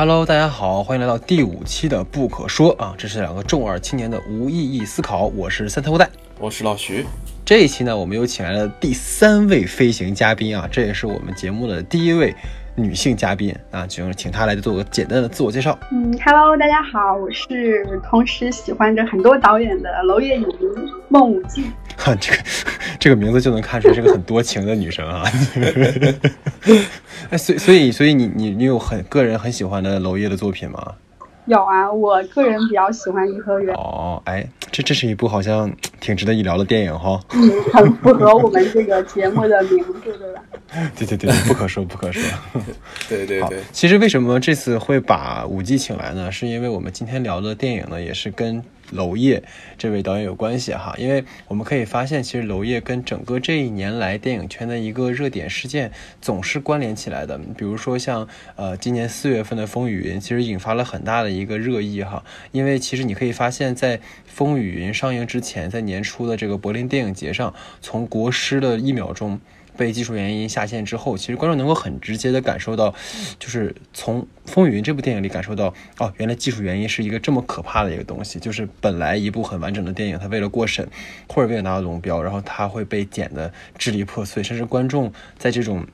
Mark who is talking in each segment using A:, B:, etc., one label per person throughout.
A: Hello，大家好，欢迎来到第五期的不可说啊，这是两个重二青年的无意义思考，我是三头带，
B: 我是老徐。
A: 这一期呢，我们又请来了第三位飞行嘉宾啊，这也是我们节目的第一位女性嘉宾啊，就请她来做个简单的自我介绍。
C: 嗯，Hello，大家好，我是同时喜欢着很多导演的娄烨影迷孟武季。
A: 哈，这个这个名字就能看出来是个很多情的女生啊。哎，所所以所以你你你有很个人很喜欢的娄烨的作品吗？
C: 有啊，我个人比较喜欢《颐和园》。
A: 哦，哎，这这是一部好像挺值得一聊的电影哈。
C: 嗯，很符合我们这个节目的名字，对吧？
A: 对对对，不可说不可说。
B: 对对对。
A: 其实为什么这次会把五 G 请来呢？是因为我们今天聊的电影呢，也是跟。娄烨这位导演有关系哈，因为我们可以发现，其实娄烨跟整个这一年来电影圈的一个热点事件总是关联起来的。比如说像呃今年四月份的《风雨云》，其实引发了很大的一个热议哈。因为其实你可以发现，在《风雨云》上映之前，在年初的这个柏林电影节上，从国师的一秒钟。被技术原因下线之后，其实观众能够很直接的感受到，就是从《风云》这部电影里感受到，哦，原来技术原因是一个这么可怕的一个东西。就是本来一部很完整的电影，它为了过审或者为了拿到龙标，然后它会被剪得支离破碎，甚至观众在这种。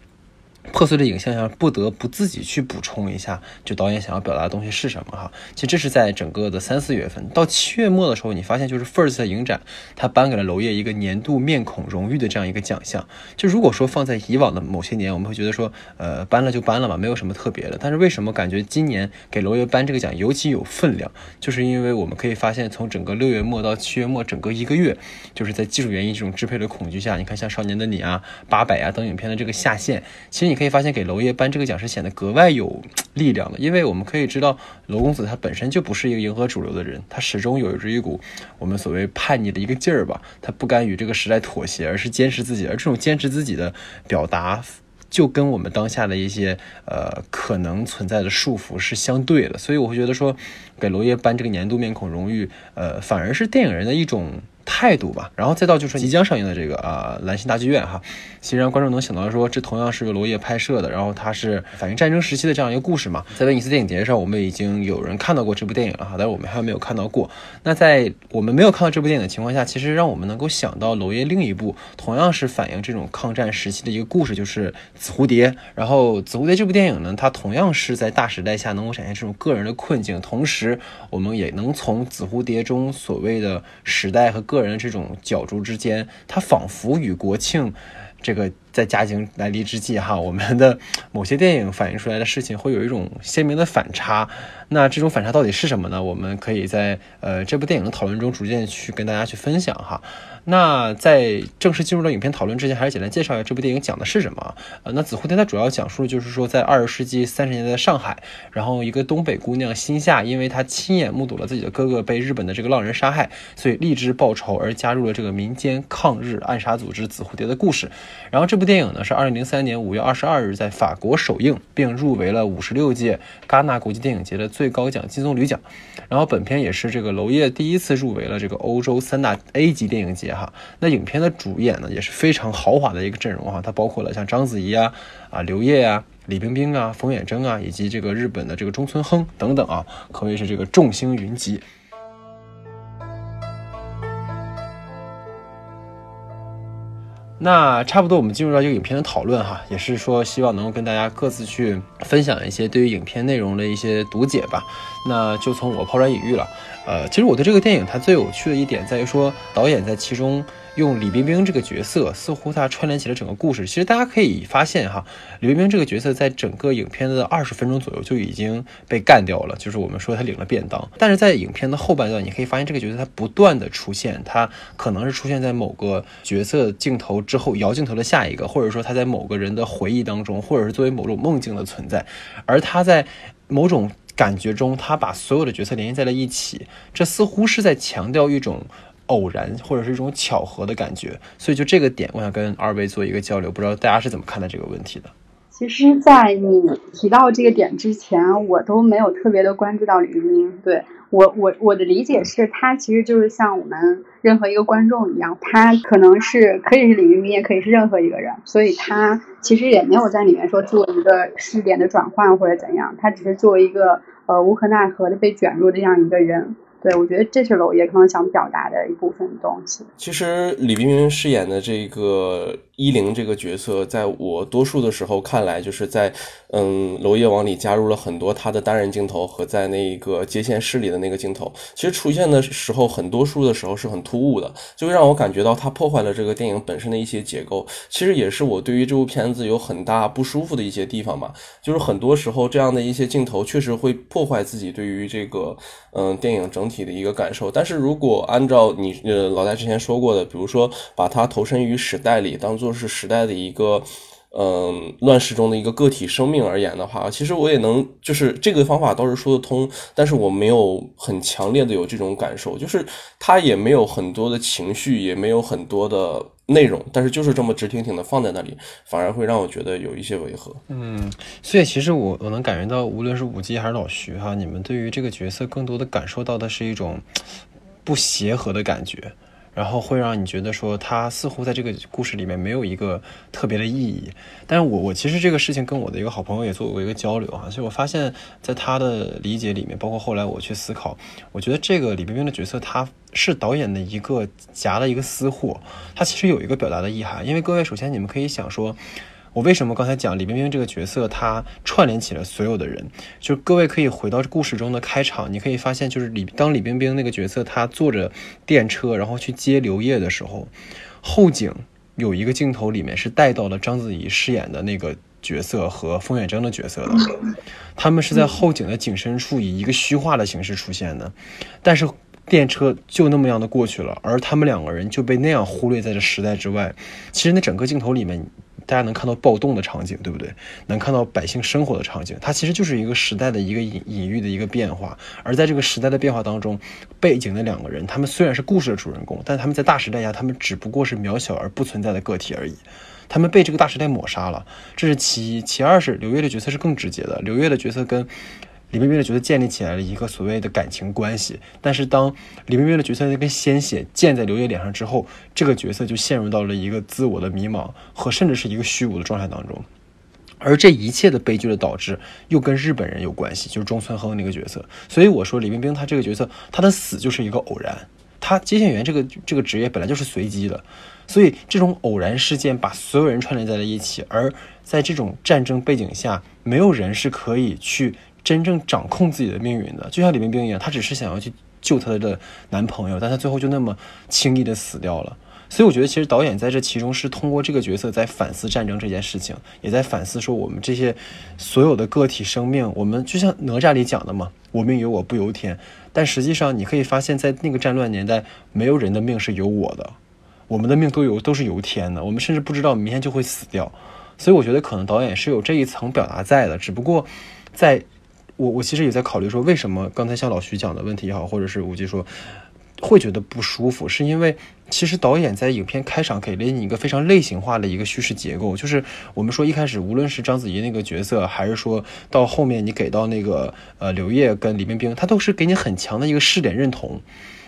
A: 破碎的影像下，不得不自己去补充一下，就导演想要表达的东西是什么哈。其实这是在整个的三四月份到七月末的时候，你发现就是 First 影展，他颁给了娄烨一个年度面孔荣誉的这样一个奖项。就如果说放在以往的某些年，我们会觉得说，呃，颁了就颁了嘛，没有什么特别的。但是为什么感觉今年给娄烨颁这个奖尤其有分量？就是因为我们可以发现，从整个六月末到七月末，整个一个月，就是在技术原因这种支配的恐惧下，你看像《少年的你》啊、八百啊等影片的这个下线，其实你。可以发现，给娄烨颁这个奖是显得格外有力量的，因为我们可以知道，娄公子他本身就不是一个迎合主流的人，他始终有着一股我们所谓叛逆的一个劲儿吧，他不甘与这个时代妥协，而是坚持自己，而这种坚持自己的表达，就跟我们当下的一些呃可能存在的束缚是相对的，所以我会觉得说，给娄烨颁这个年度面孔荣誉，呃，反而是电影人的一种。态度吧，然后再到就是即将上映的这个啊兰心大剧院哈，其实让观众能想到说这同样是由娄烨拍摄的，然后它是反映战争时期的这样一个故事嘛。在威尼斯电影节上，我们已经有人看到过这部电影了哈，但是我们还没有看到过。那在我们没有看到这部电影的情况下，其实让我们能够想到娄烨另一部同样是反映这种抗战时期的一个故事，就是《紫蝴蝶》。然后《紫蝴蝶》这部电影呢，它同样是在大时代下能够展现这种个人的困境，同时我们也能从《紫蝴蝶》中所谓的时代和个个人这种角逐之间，它仿佛与国庆这个在嘉兴来临之际，哈，我们的某些电影反映出来的事情会有一种鲜明的反差。那这种反差到底是什么呢？我们可以在呃这部电影的讨论中逐渐去跟大家去分享哈。那在正式进入到影片讨论之前，还是简单介绍一下这部电影讲的是什么。呃，那《紫蝴蝶》它主要讲述的就是说，在二十世纪三十年代的上海，然后一个东北姑娘心夏，因为她亲眼目睹了自己的哥哥被日本的这个浪人杀害，所以立志报仇而加入了这个民间抗日暗杀组织“紫蝴蝶”的故事。然后这部电影呢是二零零三年五月二十二日在法国首映，并入围了五十六届戛纳国际电影节的最高奖金棕榈奖。然后本片也是这个娄烨第一次入围了这个欧洲三大 A 级电影节。哈，那影片的主演呢也是非常豪华的一个阵容哈，它包括了像章子怡啊、啊刘烨啊、李冰冰啊、冯远征啊，以及这个日本的这个中村亨等等啊，可谓是这个众星云集。那差不多，我们进入到这个影片的讨论哈，也是说希望能够跟大家各自去分享一些对于影片内容的一些读解吧。那就从我抛砖引玉了。呃，其实我对这个电影它最有趣的一点在于说，导演在其中。用李冰冰这个角色，似乎他串联起了整个故事。其实大家可以发现哈，李冰冰这个角色在整个影片的二十分钟左右就已经被干掉了，就是我们说他领了便当。但是在影片的后半段，你可以发现这个角色他不断的出现，他可能是出现在某个角色镜头之后摇镜头的下一个，或者说他在某个人的回忆当中，或者是作为某种梦境的存在。而他在某种感觉中，他把所有的角色联系在了一起，这似乎是在强调一种。偶然或者是一种巧合的感觉，所以就这个点，我想跟二位做一个交流，不知道大家是怎么看待这个问题的。
C: 其实，在你提到这个点之前，我都没有特别的关注到李冰冰。对我我我的理解是，他其实就是像我们任何一个观众一样，他可能是可以是李冰冰，也可以是任何一个人，所以他其实也没有在里面说做一个试点的转换或者怎样，他只是作为一个呃无可奈何的被卷入的这样一个人。对，我觉得这是娄烨可能想表达的一部分东西。
B: 其实李冰冰饰演的这个依灵这个角色，在我多数的时候看来，就是在嗯，娄烨王里加入了很多他的单人镜头和在那个接线室里的那个镜头。其实出现的时候，很多数的时候是很突兀的，就会让我感觉到他破坏了这个电影本身的一些结构。其实也是我对于这部片子有很大不舒服的一些地方吧。就是很多时候这样的一些镜头确实会破坏自己对于这个嗯电影整体。的一个感受，但是如果按照你呃老戴之前说过的，比如说把它投身于时代里，当做是时代的一个嗯乱世中的一个个体生命而言的话，其实我也能就是这个方法倒是说得通，但是我没有很强烈的有这种感受，就是他也没有很多的情绪，也没有很多的。内容，但是就是这么直挺挺的放在那里，反而会让我觉得有一些违和。
A: 嗯，所以其实我我能感觉到，无论是武姬还是老徐哈，你们对于这个角色更多的感受到的是一种不协和的感觉。然后会让你觉得说他似乎在这个故事里面没有一个特别的意义，但是我我其实这个事情跟我的一个好朋友也做过一个交流哈，所以我发现，在他的理解里面，包括后来我去思考，我觉得这个李冰冰的角色，他是导演的一个夹了一个私货，他其实有一个表达的意涵，因为各位首先你们可以想说。我为什么刚才讲李冰冰这个角色，她串联起了所有的人？就是各位可以回到故事中的开场，你可以发现，就是李当李冰冰那个角色，她坐着电车，然后去接刘烨的时候，后景有一个镜头里面是带到了章子怡饰演的那个角色和冯远征的角色的，他们是在后景的景深处以一个虚化的形式出现的，但是电车就那么样的过去了，而他们两个人就被那样忽略在这时代之外。其实那整个镜头里面。大家能看到暴动的场景，对不对？能看到百姓生活的场景，它其实就是一个时代的一个隐隐喻的一个变化。而在这个时代的变化当中，背景的两个人，他们虽然是故事的主人公，但他们在大时代下，他们只不过是渺小而不存在的个体而已。他们被这个大时代抹杀了，这是其一。其二是刘烨的角色是更直接的，刘烨的角色跟。李冰冰的角色建立起来了一个所谓的感情关系，但是当李冰冰的角色那根鲜血溅在刘烨脸上之后，这个角色就陷入到了一个自我的迷茫和甚至是一个虚无的状态当中，而这一切的悲剧的导致又跟日本人有关系，就是中村亨那个角色。所以我说李冰冰她这个角色，她的死就是一个偶然，她接线员这个这个职业本来就是随机的，所以这种偶然事件把所有人串联在了一起，而在这种战争背景下，没有人是可以去。真正掌控自己的命运的，就像李冰冰一样，她只是想要去救她的男朋友，但她最后就那么轻易的死掉了。所以我觉得，其实导演在这其中是通过这个角色在反思战争这件事情，也在反思说我们这些所有的个体生命，我们就像哪吒里讲的嘛，“我命由我不由天”。但实际上，你可以发现，在那个战乱年代，没有人的命是由我的，我们的命都由都是由天的，我们甚至不知道明天就会死掉。所以我觉得，可能导演是有这一层表达在的，只不过在。我我其实也在考虑说，为什么刚才像老徐讲的问题也好，或者是吴忌说会觉得不舒服，是因为其实导演在影片开场给了你一个非常类型化的一个叙事结构，就是我们说一开始无论是章子怡那个角色，还是说到后面你给到那个呃刘烨跟李冰冰，他都是给你很强的一个试点认同。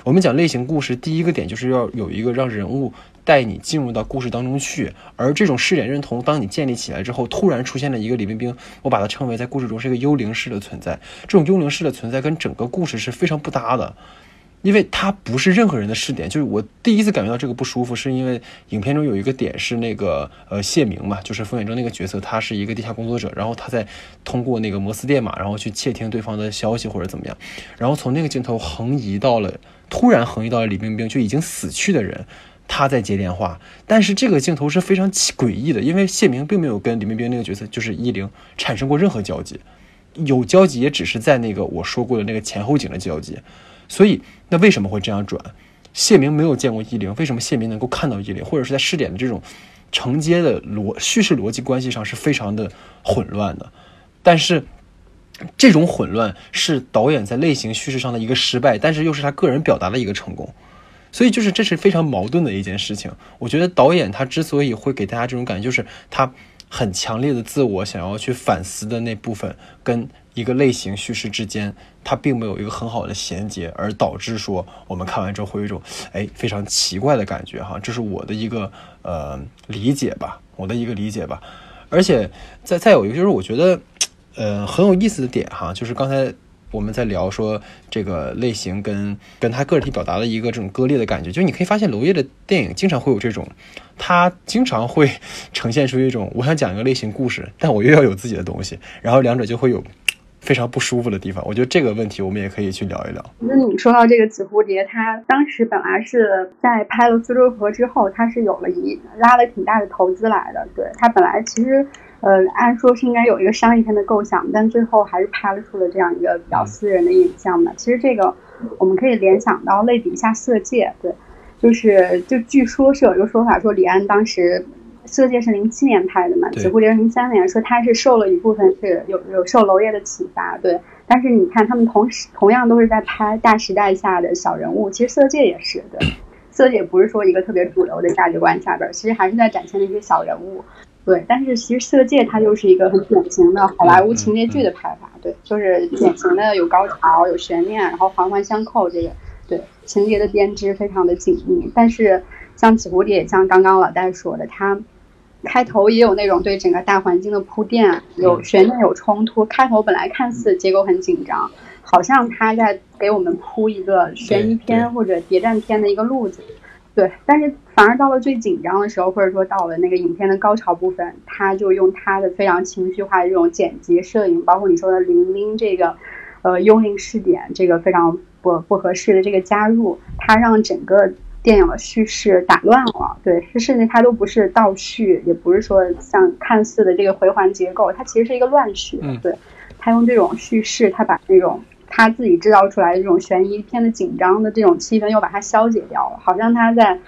A: 我们讲类型故事，第一个点就是要有一个让人物。带你进入到故事当中去，而这种视点认同，当你建立起来之后，突然出现了一个李冰冰，我把它称为在故事中是一个幽灵式的存在。这种幽灵式的存在跟整个故事是非常不搭的，因为它不是任何人的视点。就是我第一次感觉到这个不舒服，是因为影片中有一个点是那个呃谢明嘛，就是冯远征那个角色，他是一个地下工作者，然后他在通过那个摩斯电码，然后去窃听对方的消息或者怎么样，然后从那个镜头横移到了，突然横移到了李冰冰就已经死去的人。他在接电话，但是这个镜头是非常奇诡异的，因为谢明并没有跟李冰冰那个角色就是依灵产生过任何交集，有交集也只是在那个我说过的那个前后景的交集，所以那为什么会这样转？谢明没有见过依灵，为什么谢明能够看到依灵？或者是在试点的这种承接的逻叙事逻辑关系上是非常的混乱的，但是这种混乱是导演在类型叙事上的一个失败，但是又是他个人表达的一个成功。所以就是这是非常矛盾的一件事情。我觉得导演他之所以会给大家这种感觉，就是他很强烈的自我想要去反思的那部分，跟一个类型叙事之间，它并没有一个很好的衔接，而导致说我们看完之后会有一种哎非常奇怪的感觉哈，这是我的一个呃理解吧，我的一个理解吧。而且再再有一个就是我觉得呃很有意思的点哈，就是刚才。我们在聊说这个类型跟跟他个体表达的一个这种割裂的感觉，就你可以发现娄烨的电影经常会有这种，他经常会呈现出一种我想讲一个类型故事，但我又要有自己的东西，然后两者就会有非常不舒服的地方。我觉得这个问题我们也可以去聊一聊。
C: 那你说到这个紫蝴蝶，他当时本来是在拍了《苏州河》之后，他是有了一拉了挺大的投资来的，对他本来其实。呃，按说是应该有一个商业片的构想，但最后还是拍了出了这样一个比较私人的影像嘛。其实这个我们可以联想到类比一下《色戒》，对，就是就据说是有一个说法说李安当时《色戒》是零七年拍的嘛，《紫蝴蝶》是零三年，说他是受了一部分是有有受娄烨的启发，对。但是你看他们同时同样都是在拍大时代下的小人物，其实《色戒》也是对，《色戒》不是说一个特别主流的价值观下边，其实还是在展现那些小人物。对，但是其实《色戒》它就是一个很典型的好莱坞情节剧的拍法，对，就是典型的有高潮、有悬念，然后环环相扣，这个对情节的编织非常的紧密。但是像《紫蝴蝶》，像刚刚老戴说的，它开头也有那种对整个大环境的铺垫，有悬念、有冲突。开头本来看似结构很紧张，好像他在给我们铺一个悬疑片或者谍战片的一个路子。对，但是反而到了最紧张的时候，或者说到了那个影片的高潮部分，他就用他的非常情绪化的这种剪辑、摄影，包括你说的零零这个，呃，幽灵视点这个非常不不合适的这个加入，他让整个电影的叙事打乱了。对，甚至它都不是倒叙，也不是说像看似的这个回环结构，它其实是一个乱序。对，他用这种叙事，他把那种。他自己制造出来的这种悬疑片的紧张的这种气氛，又把它消解掉了，好像他在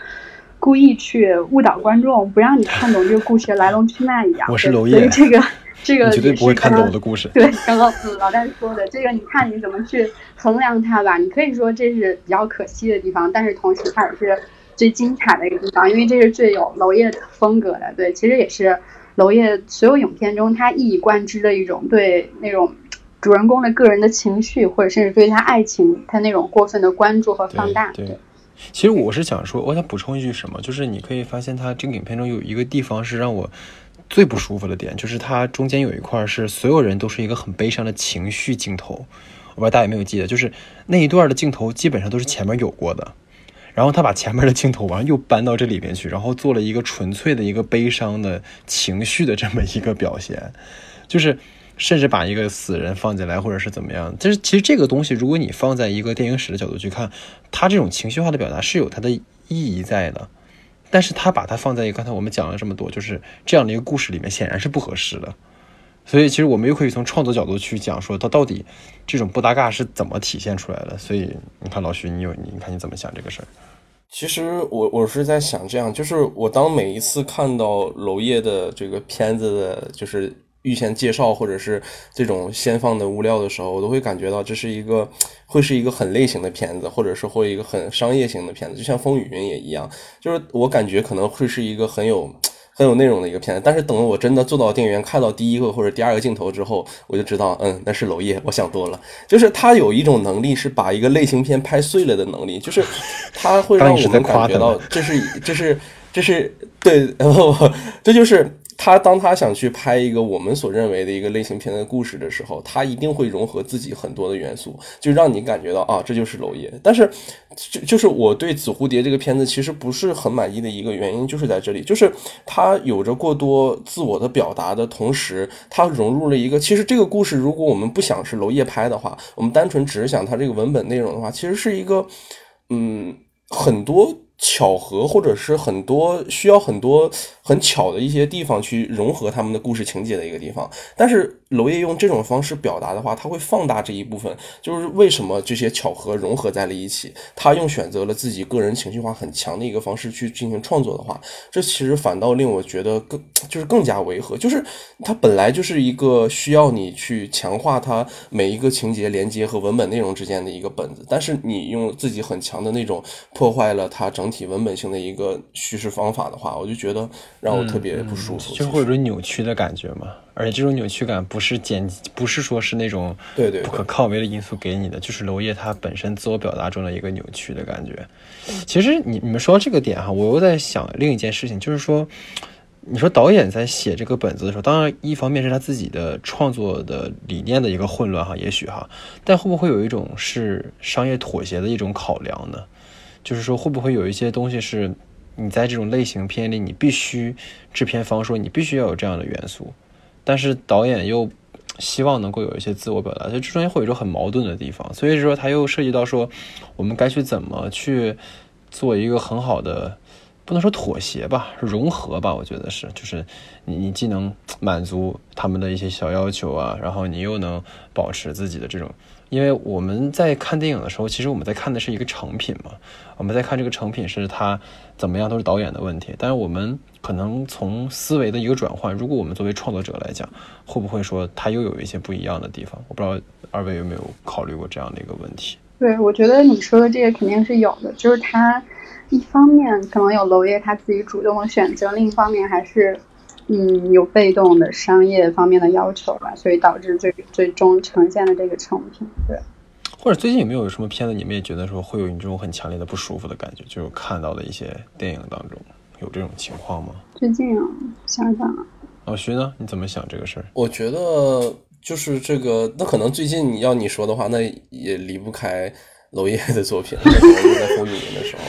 C: 故意去误导观众，不让你看懂这个故事的来龙去脉一样。
A: 我是娄烨，
C: 这个这个
A: 绝对不会看懂我的故事。
C: 对，刚刚老戴说的这个，你看你怎么去衡量它吧？你可以说这是比较可惜的地方，但是同时它也是最精彩的一个地方，因为这是最有娄烨风格的。对，其实也是娄烨所有影片中他一以贯之的一种对那种。主人公的个人的情绪，或者甚至对他爱情，他那种过分的关注和放大。
A: 对，其实我是想说，我想补充一句什么，就是你可以发现，他这个影片中有一个地方是让我最不舒服的点，就是它中间有一块是所有人都是一个很悲伤的情绪镜头。我不知道大家有没有记得，就是那一段的镜头基本上都是前面有过的，然后他把前面的镜头完又搬到这里边去，然后做了一个纯粹的一个悲伤的情绪的这么一个表现，就是。甚至把一个死人放进来，或者是怎么样？就是其实这个东西，如果你放在一个电影史的角度去看，它这种情绪化的表达是有它的意义在的。但是它把它放在一个刚才我们讲了这么多，就是这样的一个故事里面，显然是不合适的。所以其实我们又可以从创作角度去讲，说它到底这种不搭嘎是怎么体现出来的。所以你看老徐，你有你看你怎么想这个事儿？
B: 其实我我是在想这样，就是我当每一次看到娄烨的这个片子的，就是。预先介绍或者是这种先放的物料的时候，我都会感觉到这是一个会是一个很类型的片子，或者是会一个很商业型的片子，就像《风雨云》也一样。就是我感觉可能会是一个很有很有内容的一个片子，但是等我真的坐到电影院看到第一个或者第二个镜头之后，我就知道，嗯，那是娄烨，我想多了。就是他有一种能力，是把一个类型片拍碎了的能力，就是他会 让我们感觉到这是这是这是对，然后这就是。他当他想去拍一个我们所认为的一个类型片的故事的时候，他一定会融合自己很多的元素，就让你感觉到啊，这就是娄烨。但是，就就是我对《紫蝴蝶》这个片子其实不是很满意的一个原因，就是在这里，就是它有着过多自我的表达的同时，它融入了一个其实这个故事，如果我们不想是娄烨拍的话，我们单纯只是想它这个文本内容的话，其实是一个嗯很多。巧合，或者是很多需要很多很巧的一些地方去融合他们的故事情节的一个地方，但是。娄烨用这种方式表达的话，他会放大这一部分，就是为什么这些巧合融合在了一起。他用选择了自己个人情绪化很强的一个方式去进行创作的话，这其实反倒令我觉得更就是更加违和。就是它本来就是一个需要你去强化它每一个情节连接和文本内容之间的一个本子，但是你用自己很强的那种破坏了它整体文本性的一个叙事方法的话，我就觉得让我特别不舒服，
A: 就会有种扭曲的感觉嘛。而且这种扭曲感不是剪，不是说是那种
B: 对对
A: 不可抗为的因素给你的，就是娄烨他本身自我表达中的一个扭曲的感觉。其实你你们说到这个点哈，我又在想另一件事情，就是说，你说导演在写这个本子的时候，当然一方面是他自己的创作的理念的一个混乱哈，也许哈，但会不会有一种是商业妥协的一种考量呢？就是说会不会有一些东西是你在这种类型片里，你必须制片方说你必须要有这样的元素。但是导演又希望能够有一些自我表达，就这中间会有一种很矛盾的地方，所以说他又涉及到说，我们该去怎么去做一个很好的，不能说妥协吧，融合吧，我觉得是，就是你你既能满足他们的一些小要求啊，然后你又能保持自己的这种。因为我们在看电影的时候，其实我们在看的是一个成品嘛，我们在看这个成品是它怎么样都是导演的问题。但是我们可能从思维的一个转换，如果我们作为创作者来讲，会不会说它又有一些不一样的地方？我不知道二位有没有考虑过这样的一个问题。
C: 对，我觉得你说的这个肯定是有的，就是他一方面可能有娄烨他自己主动的选择，另一方面还是。嗯，有被动的商业方面的要求吧，所以导致最最终呈现的这个成品。对，
A: 或者最近有没有什么片子，你们也觉得说会有你这种很强烈的不舒服的感觉？就是看到的一些电影当中有这种情况吗？
C: 最近啊，想想啊，
A: 老徐呢？你怎么想这个事儿？
B: 我觉得就是这个，那可能最近要你说的话，那也离不开。娄烨的作品，在风雨林的时候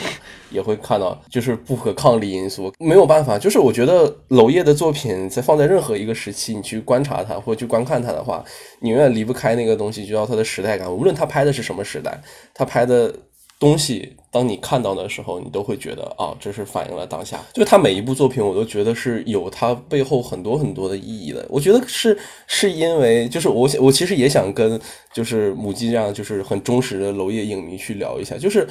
B: 也会看到，就是不可抗力因素，没有办法。就是我觉得娄烨的作品在放在任何一个时期，你去观察他或者去观看他的话，你永远离不开那个东西，就叫他的时代感。无论他拍的是什么时代，他拍的。东西，当你看到的时候，你都会觉得啊，这是反映了当下。就他每一部作品，我都觉得是有他背后很多很多的意义的。我觉得是 是因为，就是我我其实也想跟就是母鸡这样就是很忠实的娄烨影迷去聊一下，就是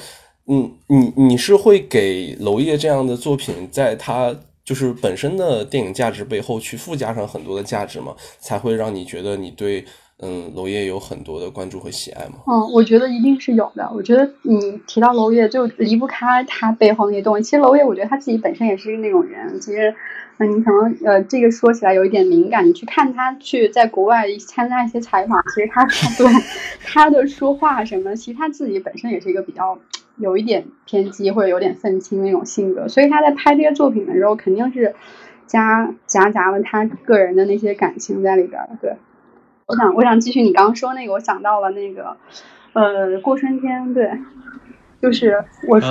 B: 嗯，你你是会给娄烨这样的作品，在他就是本身的电影价值背后去附加上很多的价值吗？才会让你觉得你对。嗯，娄烨有很多的关注和喜爱吗？
C: 嗯，我觉得一定是有的。我觉得你提到娄烨，就离不开他背后那些东西。其实娄烨，我觉得他自己本身也是那种人。其实，嗯，你可能呃，这个说起来有一点敏感。你去看他去在国外参加一些采访，其实他对 他的说话什么，其实他自己本身也是一个比较有一点偏激或者有点愤青那种性格。所以他在拍这些作品的时候，肯定是夹夹杂了他个人的那些感情在里边的。对。我想，我想继续你刚刚说那个，我想到了那个，呃，过春天，对，就是我是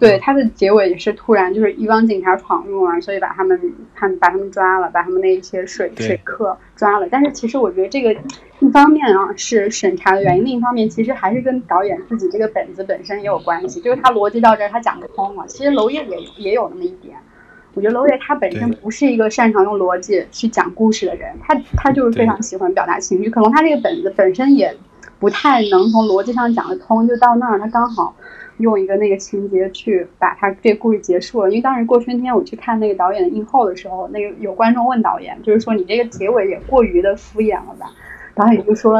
C: 对他的结尾也是突然，就是一帮警察闯入啊，所以把他们他把他们抓了，把他们那一些水水客抓了。但是其实我觉得这个一方面啊是审查的原因，另一方面其实还是跟导演自己这个本子本身也有关系，就是他逻辑到这儿他讲不通了。其实娄烨也也有那么一点。我觉得娄烨他本身不是一个擅长用逻辑去讲故事的人，他他就是非常喜欢表达情绪。可能他这个本子本身也不太能从逻辑上讲得通，就到那儿他刚好用一个那个情节去把他这故事结束了。因为当时过春天我去看那个导演的映后的时候，那个有观众问导演，就是说你这个结尾也过于的敷衍了吧？导演就说：“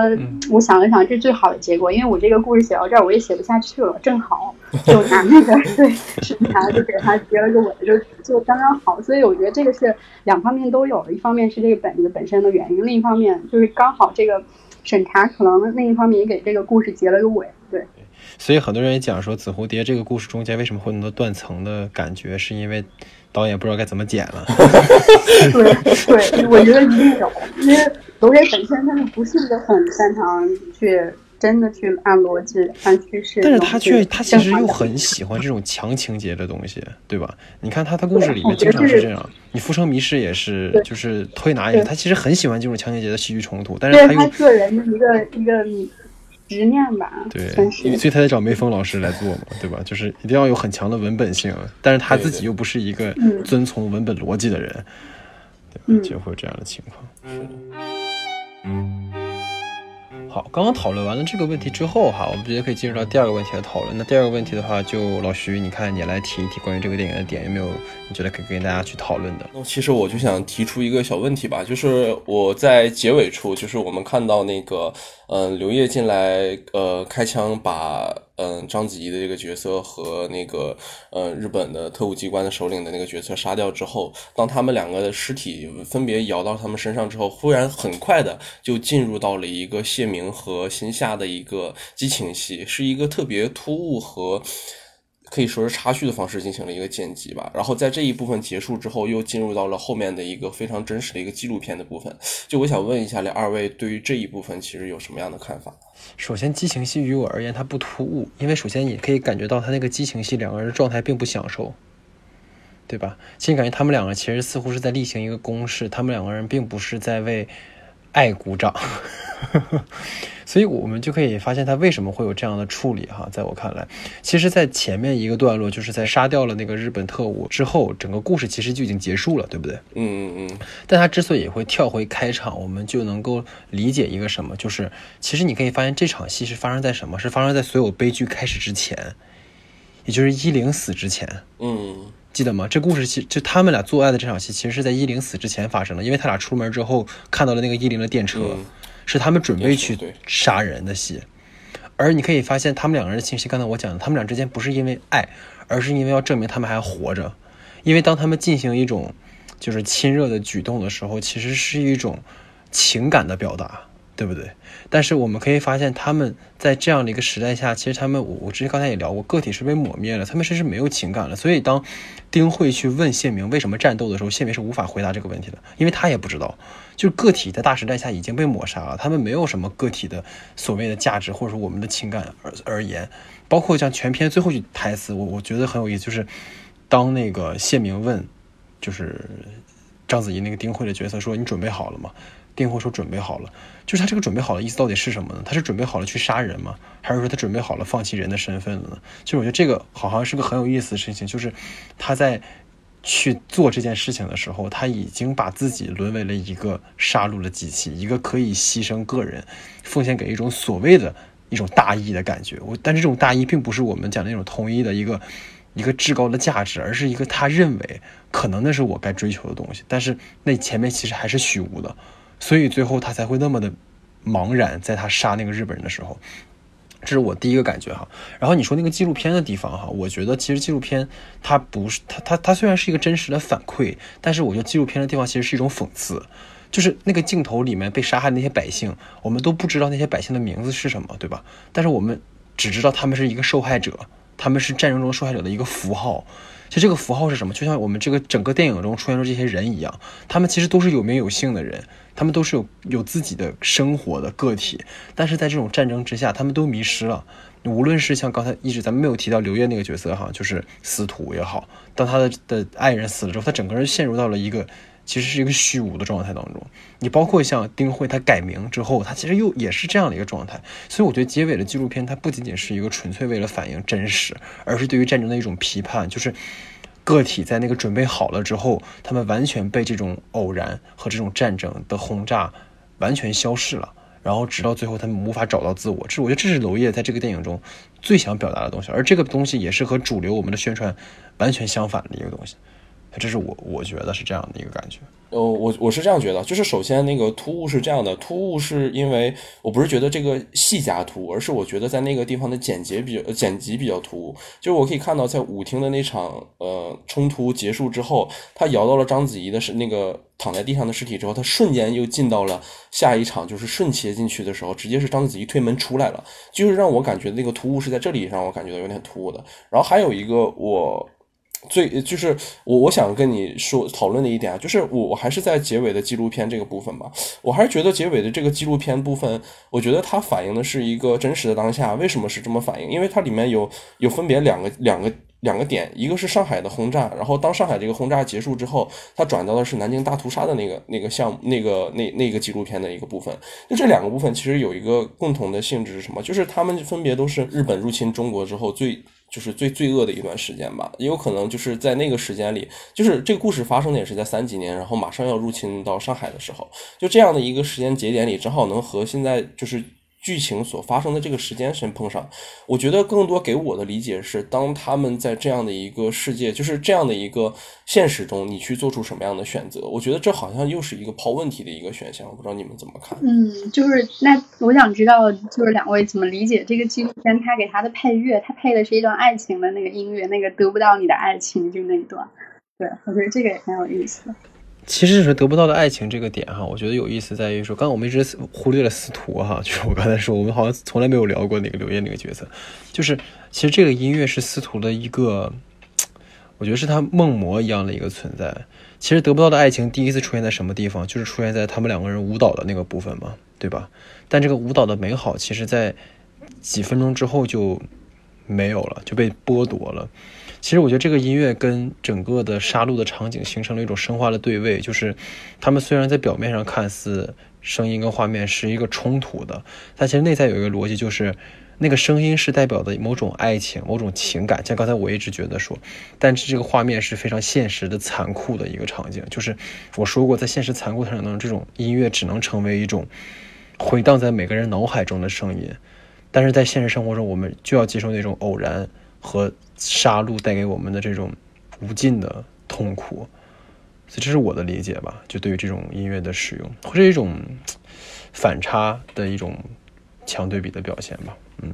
C: 我想了想，这是最好的结果，因为我这个故事写到这儿，我也写不下去了，正好 就拿那个对审查就给他结了个尾，就就刚刚好。所以我觉得这个是两方面都有的，一方面是这个本子本身的原因，另一方面就是刚好这个审查可能另一方面也给这个故事结了个尾。对，
A: 所以很多人也讲说，《紫蝴蝶》这个故事中间为什么会那么多断层的感觉，是因为导演不知道该怎么剪了。
C: 对对，我觉得一定有，因为。娄烨本身他就不是一个很擅长去真的去按逻辑按趋势，
A: 但是他却他其实又很喜欢这种强情节的东西，对吧？你看他的故事里面经常是这样，你《浮生迷事》也是，就是推拿也是，他其实很喜欢这种强情节的戏剧冲突，但是他又
C: 个人的一个一个执念吧，
A: 对，所以他在找梅峰老师来做嘛，对吧？就是一定要有很强的文本性，但是他自己又不是一个遵从文本逻辑的人，对吧？就会有这样的情况。好，刚刚讨论完了这个问题之后哈，我们直接可以进入到第二个问题的讨论。那第二个问题的话，就老徐，你看你来提一提关于这个电影的点，有没有你觉得可以跟大家去讨论的？
B: 那其实我就想提出一个小问题吧，就是我在结尾处，就是我们看到那个嗯，刘烨进来，呃，开枪把嗯章子怡的这个角色和那个呃日本的特务机关的首领的那个角色杀掉之后，当他们两个的尸体分别摇到他们身上之后，忽然很快的就进入到了一个谢明和新夏的一个激情戏，是一个特别突兀和。可以说是插叙的方式进行了一个剪辑吧，然后在这一部分结束之后，又进入到了后面的一个非常真实的一个纪录片的部分。就我想问一下，两二位对于这一部分其实有什么样的看法？
A: 首先，激情戏于我而言它不突兀，因为首先你可以感觉到他那个激情戏两个人的状态并不享受，对吧？其实感觉他们两个其实似乎是在例行一个公式，他们两个人并不是在为爱鼓掌。所以，我们就可以发现他为什么会有这样的处理哈。在我看来，其实，在前面一个段落，就是在杀掉了那个日本特务之后，整个故事其实就已经结束了，对不对？
B: 嗯嗯嗯。
A: 但他之所以会跳回开场，我们就能够理解一个什么，就是其实你可以发现这场戏是发生在什么？是发生在所有悲剧开始之前，也就是伊零死之前。
B: 嗯，
A: 记得吗？这故事其就他们俩做爱的这场戏，其实是在伊零死之前发生的，因为他俩出门之后看到了那个伊零的电车。是他们准备去杀人的戏，而你可以发现，他们两个人的情绪，刚才我讲的，他们俩之间不是因为爱，而是因为要证明他们还活着。因为当他们进行一种就是亲热的举动的时候，其实是一种情感的表达。对不对？但是我们可以发现，他们在这样的一个时代下，其实他们，我我之前刚才也聊过，个体是被抹灭了，他们甚至没有情感了。所以当丁慧去问谢明为什么战斗的时候，谢明是无法回答这个问题的，因为他也不知道，就是个体在大时代下已经被抹杀了，他们没有什么个体的所谓的价值，或者说我们的情感而而言，包括像全篇最后一句台词，我我觉得很有意思，就是当那个谢明问，就是章子怡那个丁慧的角色说：“你准备好了吗？”丁慧说：“准备好了。”就是他这个准备好的意思到底是什么呢？他是准备好了去杀人吗？还是说他准备好了放弃人的身份了呢？就是我觉得这个好像是个很有意思的事情，就是他在去做这件事情的时候，他已经把自己沦为了一个杀戮的机器，一个可以牺牲个人、奉献给一种所谓的一种大义的感觉。我但是这种大义并不是我们讲的那种统一的一个一个至高的价值，而是一个他认为可能那是我该追求的东西，但是那前面其实还是虚无的。所以最后他才会那么的茫然，在他杀那个日本人的时候，这是我第一个感觉哈。然后你说那个纪录片的地方哈，我觉得其实纪录片它不是它它它虽然是一个真实的反馈，但是我觉得纪录片的地方其实是一种讽刺，就是那个镜头里面被杀害那些百姓，我们都不知道那些百姓的名字是什么，对吧？但是我们只知道他们是一个受害者，他们是战争中受害者的一个符号。其实这个符号是什么？就像我们这个整个电影中出现的这些人一样，他们其实都是有名有姓的人。他们都是有有自己的生活的个体，但是在这种战争之下，他们都迷失了。无论是像刚才一直咱们没有提到刘烨那个角色哈，就是司徒也好，当他的的爱人死了之后，他整个人陷入到了一个其实是一个虚无的状态当中。你包括像丁慧，他改名之后，他其实又也是这样的一个状态。所以我觉得结尾的纪录片，它不仅仅是一个纯粹为了反映真实，而是对于战争的一种批判，就是。个体在那个准备好了之后，他们完全被这种偶然和这种战争的轰炸完全消逝了，然后直到最后他们无法找到自我。这我觉得这是娄烨在这个电影中最想表达的东西，而这个东西也是和主流我们的宣传完全相反的一个东西。这是我我觉得是这样的一个感觉。
B: 呃，我我是这样觉得，就是首先那个突兀是这样的，突兀是因为我不是觉得这个戏加突，而是我觉得在那个地方的剪辑比较剪辑比较突兀。就是我可以看到，在舞厅的那场呃冲突结束之后，他摇到了章子怡的是那个躺在地上的尸体之后，他瞬间又进到了下一场，就是瞬切进去的时候，直接是章子怡推门出来了，就是让我感觉那个突兀是在这里让我感觉到有点突兀的。然后还有一个我。最就是我我想跟你说讨论的一点啊，就是我我还是在结尾的纪录片这个部分吧，我还是觉得结尾的这个纪录片部分，我觉得它反映的是一个真实的当下。为什么是这么反映？因为它里面有有分别两个两个两个点，一个是上海的轰炸，然后当上海这个轰炸结束之后，它转到的是南京大屠杀的那个那个项目那个那那个纪录片的一个部分。就这两个部分其实有一个共同的性质是什么？就是他们分别都是日本入侵中国之后最。就是最罪恶的一段时间吧，也有可能就是在那个时间里，就是这个故事发生的也是在三几年，然后马上要入侵到上海的时候，就这样的一个时间节点里，正好能和现在就是剧情所发生的这个时间先碰上。我觉得更多给我的理解是，当他们在这样的一个世界，就是这样的一个现实中，你去做出什么样的选择？我觉得这好像又是一个抛问题的一个选项。我不知道你们怎么看？
C: 嗯，就是那我想知道，就是两位怎么理解这个纪录片？他给他的配乐，他配的是一段爱情的那个音乐，那个得不到你的爱情就那一段。对，我觉得这个也很有意思。
A: 其实是得不到的爱情这个点哈，我觉得有意思在于说，刚刚我们一直忽略了司徒哈，就是我刚才说，我们好像从来没有聊过那个刘烨那个角色，就是其实这个音乐是司徒的一个，我觉得是他梦魔一样的一个存在。其实得不到的爱情第一次出现在什么地方，就是出现在他们两个人舞蹈的那个部分嘛，对吧？但这个舞蹈的美好，其实在几分钟之后就没有了，就被剥夺了。其实我觉得这个音乐跟整个的杀戮的场景形成了一种生化的对位，就是他们虽然在表面上看似声音跟画面是一个冲突的，但其实内在有一个逻辑，就是那个声音是代表的某种爱情、某种情感。像刚才我一直觉得说，但是这个画面是非常现实的、残酷的一个场景。就是我说过，在现实残酷场景当中，这种音乐只能成为一种回荡在每个人脑海中的声音，但是在现实生活中，我们就要接受那种偶然和。杀戮带给我们的这种无尽的痛苦，所以这是我的理解吧。就对于这种音乐的使用，或者一种反差的一种强对比的表现吧。嗯，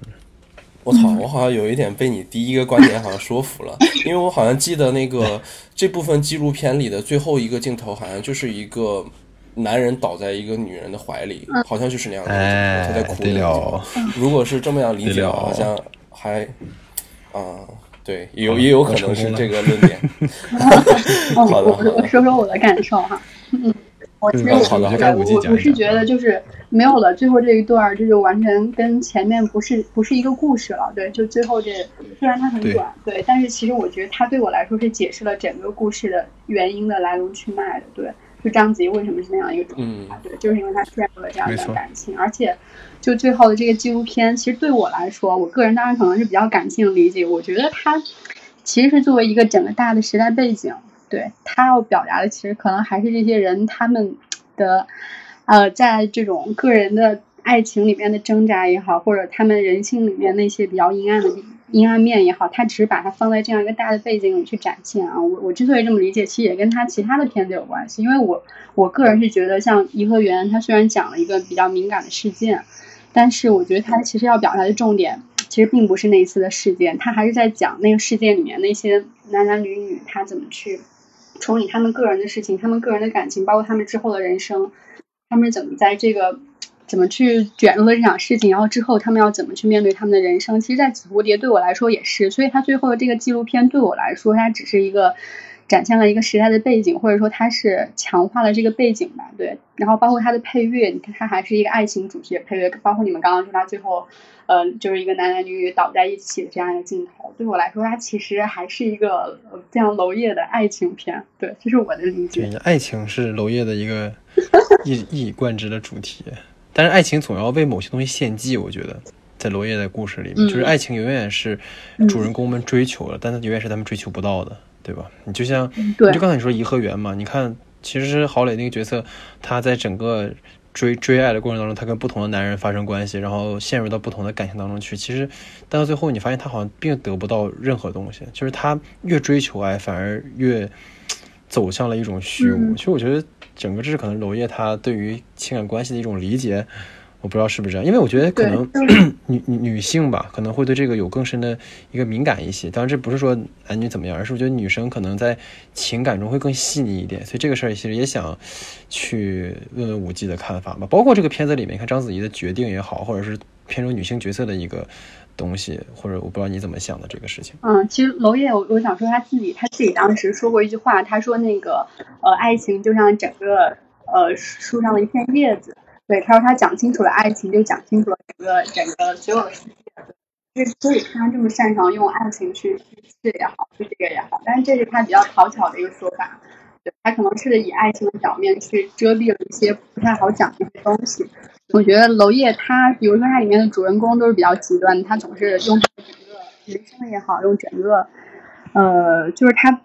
B: 我操，我好像有一点被你第一个观点好像说服了，因为我好像记得那个这部分纪录片里的最后一个镜头，好像就是一个男人倒在一个女人的怀里，好像就是那样的，他在哭。如果是这么样理解，好像还啊。对，有也有可能是这个论点。好的，
C: 我说说我的感受哈。嗯，我其实我我我是觉得就是没有了最后这一段，这就完全跟前面不是不是一个故事了。对，就最后这虽然它很短，对，但是其实我觉得它对我来说是解释了整个故事的原因的来龙去脉的。对，就章子怡为什么是那样一个状态？对，就是因为她陷入了这样的感情，而且。就最后的这个纪录片，其实对我来说，我个人当然可能是比较感性理解。我觉得它其实是作为一个整个大的时代背景，对他要表达的，其实可能还是这些人他们的呃，在这种个人的爱情里面的挣扎也好，或者他们人性里面那些比较阴暗的阴暗面也好，他只是把它放在这样一个大的背景里去展现啊。我我之所以这么理解，其实也跟他其他的片子有关系，因为我我个人是觉得，像《颐和园》，它虽然讲了一个比较敏感的事件。但是我觉得他其实要表达的重点，其实并不是那一次的事件，他还是在讲那个事件里面那些男男女女他怎么去处理他们个人的事情，他们个人的感情，包括他们之后的人生，他们怎么在这个怎么去卷入了这场事情，然后之后他们要怎么去面对他们的人生。其实，在紫蝴蝶对我来说也是，所以他最后的这个纪录片对我来说，它只是一个。展现了一个时代的背景，或者说它是强化了这个背景吧，对。然后包括它的配乐，你看它还是一个爱情主题的配乐，包括你们刚刚说它最后，呃，就是一个男男女女倒在一起的这样一个镜头，对我来说，它其实还是一个非常娄烨的爱情片，对，这是我的理解。
A: 爱情是娄烨的一个 一一以贯之的主题，但是爱情总要为某些东西献祭，我觉得在罗烨的故事里面，就是爱情永远是主人公们追求的，但它永远是他们追求不到的。对吧？你就像，你就刚才你说颐和园嘛，你看，其实郝蕾那个角色，他在整个追追爱的过程当中，他跟不同的男人发生关系，然后陷入到不同的感情当中去。其实，但到最后，你发现他好像并得不到任何东西，就是他越追求爱，反而越走向了一种虚无。其实，我觉得整个这是可能娄烨他对于情感关系的一种理解。我不知道是不是这样，因为我觉得可能女女女性吧，可能会对这个有更深的一个敏感一些。当然，这不是说男女怎么样，而是我觉得女生可能在情感中会更细腻一点。所以这个事儿其实也想去问问五 G 的看法吧。包括这个片子里面，看章子怡的决定也好，或者是片中女性角色的一个东西，或者我不知道你怎么想的这个事情。
C: 嗯，其实娄烨，我我想说他自己，他自己当时说过一句话，他说那个呃，爱情就像整个呃树上的一片叶子。对，他说他讲清楚了爱情，就讲清楚了整个整个所有的世界。对，所以他这么擅长用爱情去叙事也好，去这个也好，但是这是他比较讨巧的一个说法。他可能是以爱情的表面去遮蔽了一些不太好讲的一些东西。我觉得娄烨他，比如说他里面的主人公都是比较极端，他总是用整个人生也好，用整个呃，就是他。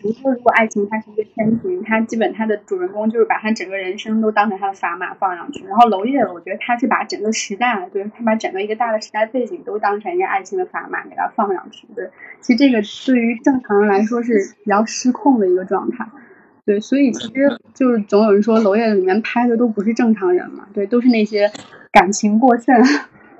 C: 比如说，如果爱情它是一个天平，它基本它的主人公就是把他整个人生都当成他的砝码放上去。然后娄烨，我觉得他是把整个时代，对他把整个一个大的时代背景都当成一个爱情的砝码给它放上去。对，其实这个对于正常人来说是比较失控的一个状态。对，所以其实就是总有人说娄烨里面拍的都不是正常人嘛，对，都是那些感情过剩，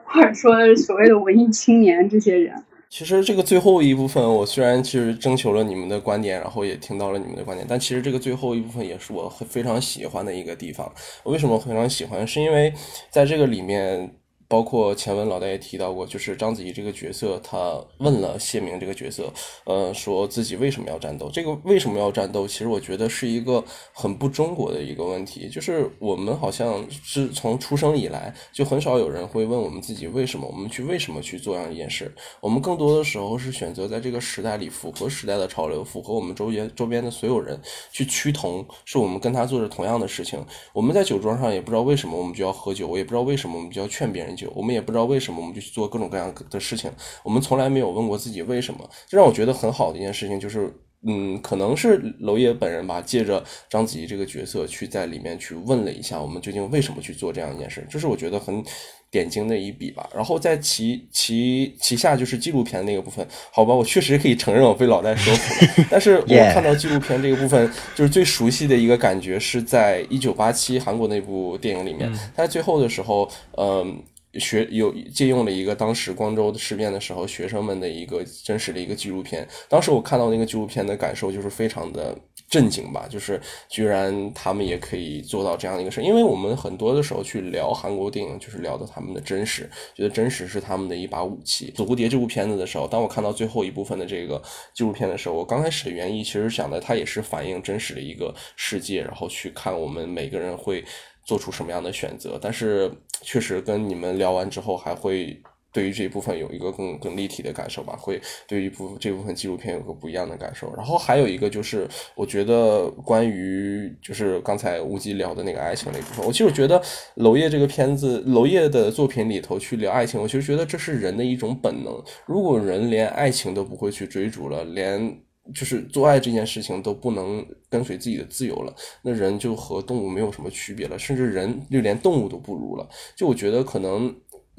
C: 或者说所谓的文艺青年这些人。
B: 其实这个最后一部分，我虽然其实征求了你们的观点，然后也听到了你们的观点，但其实这个最后一部分也是我非常喜欢的一个地方。为什么非常喜欢？是因为在这个里面。包括前文老大也提到过，就是章子怡这个角色，他问了谢明这个角色，呃，说自己为什么要战斗？这个为什么要战斗？其实我觉得是一个很不中国的一个问题，就是我们好像是从出生以来就很少有人会问我们自己为什么，我们去为什么去做这样一件事？我们更多的时候是选择在这个时代里符合时代的潮流，符合我们周边周边的所有人去趋同，是我们跟他做着同样的事情。我们在酒桌上也不知道为什么我们就要喝酒，我也不知道为什么我们就要劝别人。我们也不知道为什么，我们就去做各种各样的事情。我们从来没有问过自己为什么，这让我觉得很好的一件事情就是，嗯，可能是娄烨本人吧，借着章子怡这个角色去在里面去问了一下，我们究竟为什么去做这样一件事，这是我觉得很点睛的一笔吧。然后在其其其下就是纪录片那个部分，好吧，我确实可以承认我被老戴说服了。但是我 看到纪录片这个部分，就是最熟悉的一个感觉是在一九八七韩国那部电影里面，他在最后的时候，嗯。学有借用了一个当时光州的事变的时候学生们的一个真实的一个纪录片。当时我看到那个纪录片的感受就是非常的震惊吧，就是居然他们也可以做到这样的一个事。因为我们很多的时候去聊韩国电影，就是聊的他们的真实，觉得真实是他们的一把武器。《紫蝴蝶》这部片子的时候，当我看到最后一部分的这个纪录片的时候，我刚开始的原意其实想的，它也是反映真实的一个世界，然后去看我们每个人会。做出什么样的选择？但是确实跟你们聊完之后，还会对于这一部分有一个更更立体的感受吧。会对于部这部分纪录片有个不一样的感受。然后还有一个就是，我觉得关于就是刚才无极聊的那个爱情那部分，我其实觉得娄烨这个片子，娄烨的作品里头去聊爱情，我其实觉得这是人的一种本能。如果人连爱情都不会去追逐了，连就是做爱这件事情都不能跟随自己的自由了，那人就和动物没有什么区别了，甚至人就连动物都不如了。就我觉得可能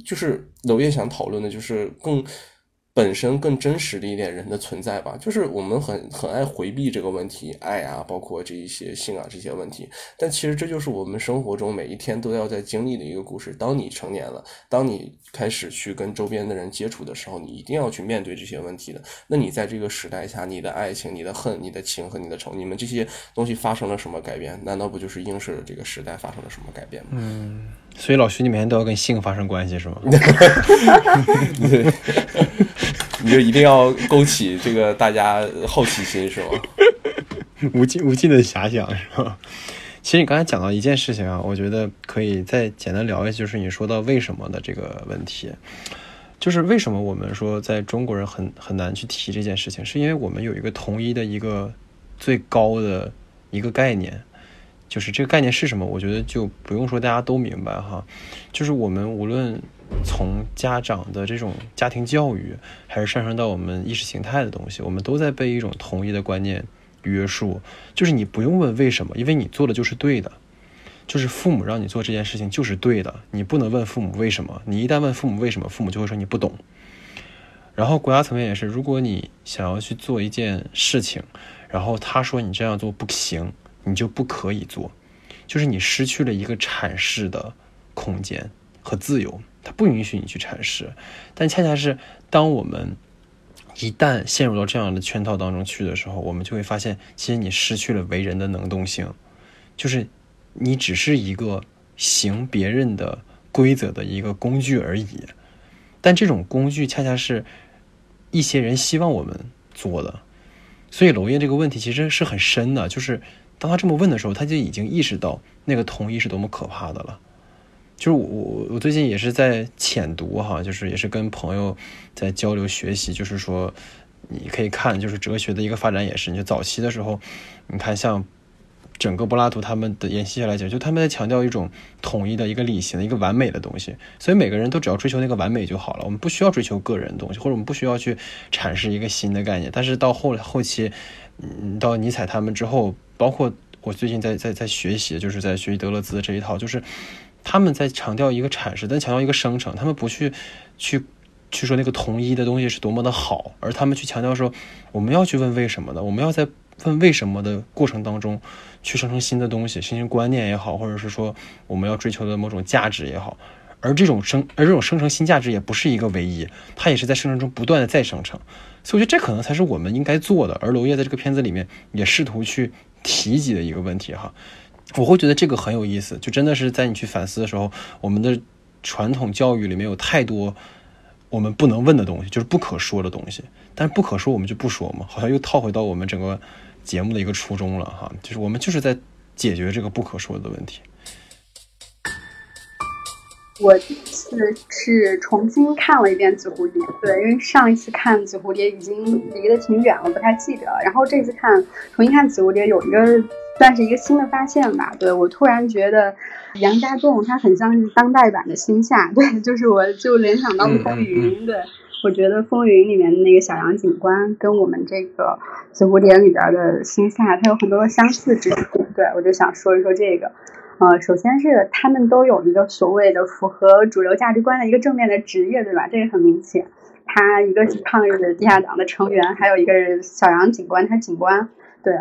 B: 就是娄烨想讨论的，就是更。本身更真实的一点人的存在吧，就是我们很很爱回避这个问题，爱啊，包括这一些性啊这些问题。但其实这就是我们生活中每一天都要在经历的一个故事。当你成年了，当你开始去跟周边的人接触的时候，你一定要去面对这些问题的。那你在这个时代下，你的爱情、你的恨、你的情和你的仇，你们这些东西发生了什么改变？难道不就是映射着这个时代发生了什么改变吗？
A: 嗯，所以老徐，你每天都要跟性发生关系是吗？
B: 对。你就一定要勾起这个大家好奇心是吗？
A: 无尽无尽的遐想是吧？其实你刚才讲到一件事情啊，我觉得可以再简单聊一下，就是你说到为什么的这个问题，就是为什么我们说在中国人很很难去提这件事情，是因为我们有一个统一的一个最高的一个概念，就是这个概念是什么？我觉得就不用说大家都明白哈，就是我们无论。从家长的这种家庭教育，还是上升到我们意识形态的东西，我们都在被一种统一的观念约束。就是你不用问为什么，因为你做的就是对的。就是父母让你做这件事情就是对的，你不能问父母为什么。你一旦问父母为什么，父母就会说你不懂。然后国家层面也是，如果你想要去做一件事情，然后他说你这样做不行，你就不可以做，就是你失去了一个阐释的空间和自由。它不允许你去阐释，但恰恰是当我们一旦陷入到这样的圈套当中去的时候，我们就会发现，其实你失去了为人的能动性，就是你只是一个行别人的规则的一个工具而已。但这种工具恰恰是一些人希望我们做的，所以娄烨这个问题其实是很深的，就是当他这么问的时候，他就已经意识到那个同意是多么可怕的了。就是我我我最近也是在浅读哈，就是也是跟朋友在交流学习，就是说你可以看，就是哲学的一个发展也是，你就早期的时候，你看像整个柏拉图他们的沿袭下来讲，就他们在强调一种统一的一个理性的一个完美的东西，所以每个人都只要追求那个完美就好了，我们不需要追求个人的东西，或者我们不需要去阐释一个新的概念。但是到后后期嗯，到尼采他们之后，包括我最近在在在学习，就是在学习德勒兹的这一套，就是他们在强调一个阐释，但强调一个生成，他们不去去去说那个统一的东西是多么的好，而他们去强调说我们要去问为什么的，我们要在问为什么的过程当中去生成新的东西，新型观念也好，或者是说我们要追求的某种价值也好。而这种生，而这种生成新价值也不是一个唯一，它也是在生成中不断的再生成，所以我觉得这可能才是我们应该做的。而娄烨在这个片子里面也试图去提及的一个问题哈，我会觉得这个很有意思，就真的是在你去反思的时候，我们的传统教育里面有太多我们不能问的东西，就是不可说的东西，但是不可说我们就不说嘛，好像又套回到我们整个节目的一个初衷了哈，就是我们就是在解决这个不可说的问题。
C: 我这次是重新看了一遍《紫蝴蝶》，对，因为上一次看《紫蝴蝶》已经离得挺远了，不太记得。然后这次看重新看《紫蝴蝶》，有一个算是一个新的发现吧。对我突然觉得杨家栋他很像是当代版的星夏，对，就是我就联想到风云。对我觉得风云里面的那个小杨警官跟我们这个《紫蝴蝶》里边的星夏，它有很多相似之处。对我就想说一说这个。呃，首先是他们都有一个所谓的符合主流价值观的一个正面的职业，对吧？这个很明显。他一个是抗日地下党的成员，还有一个是小杨警官，他警官。对，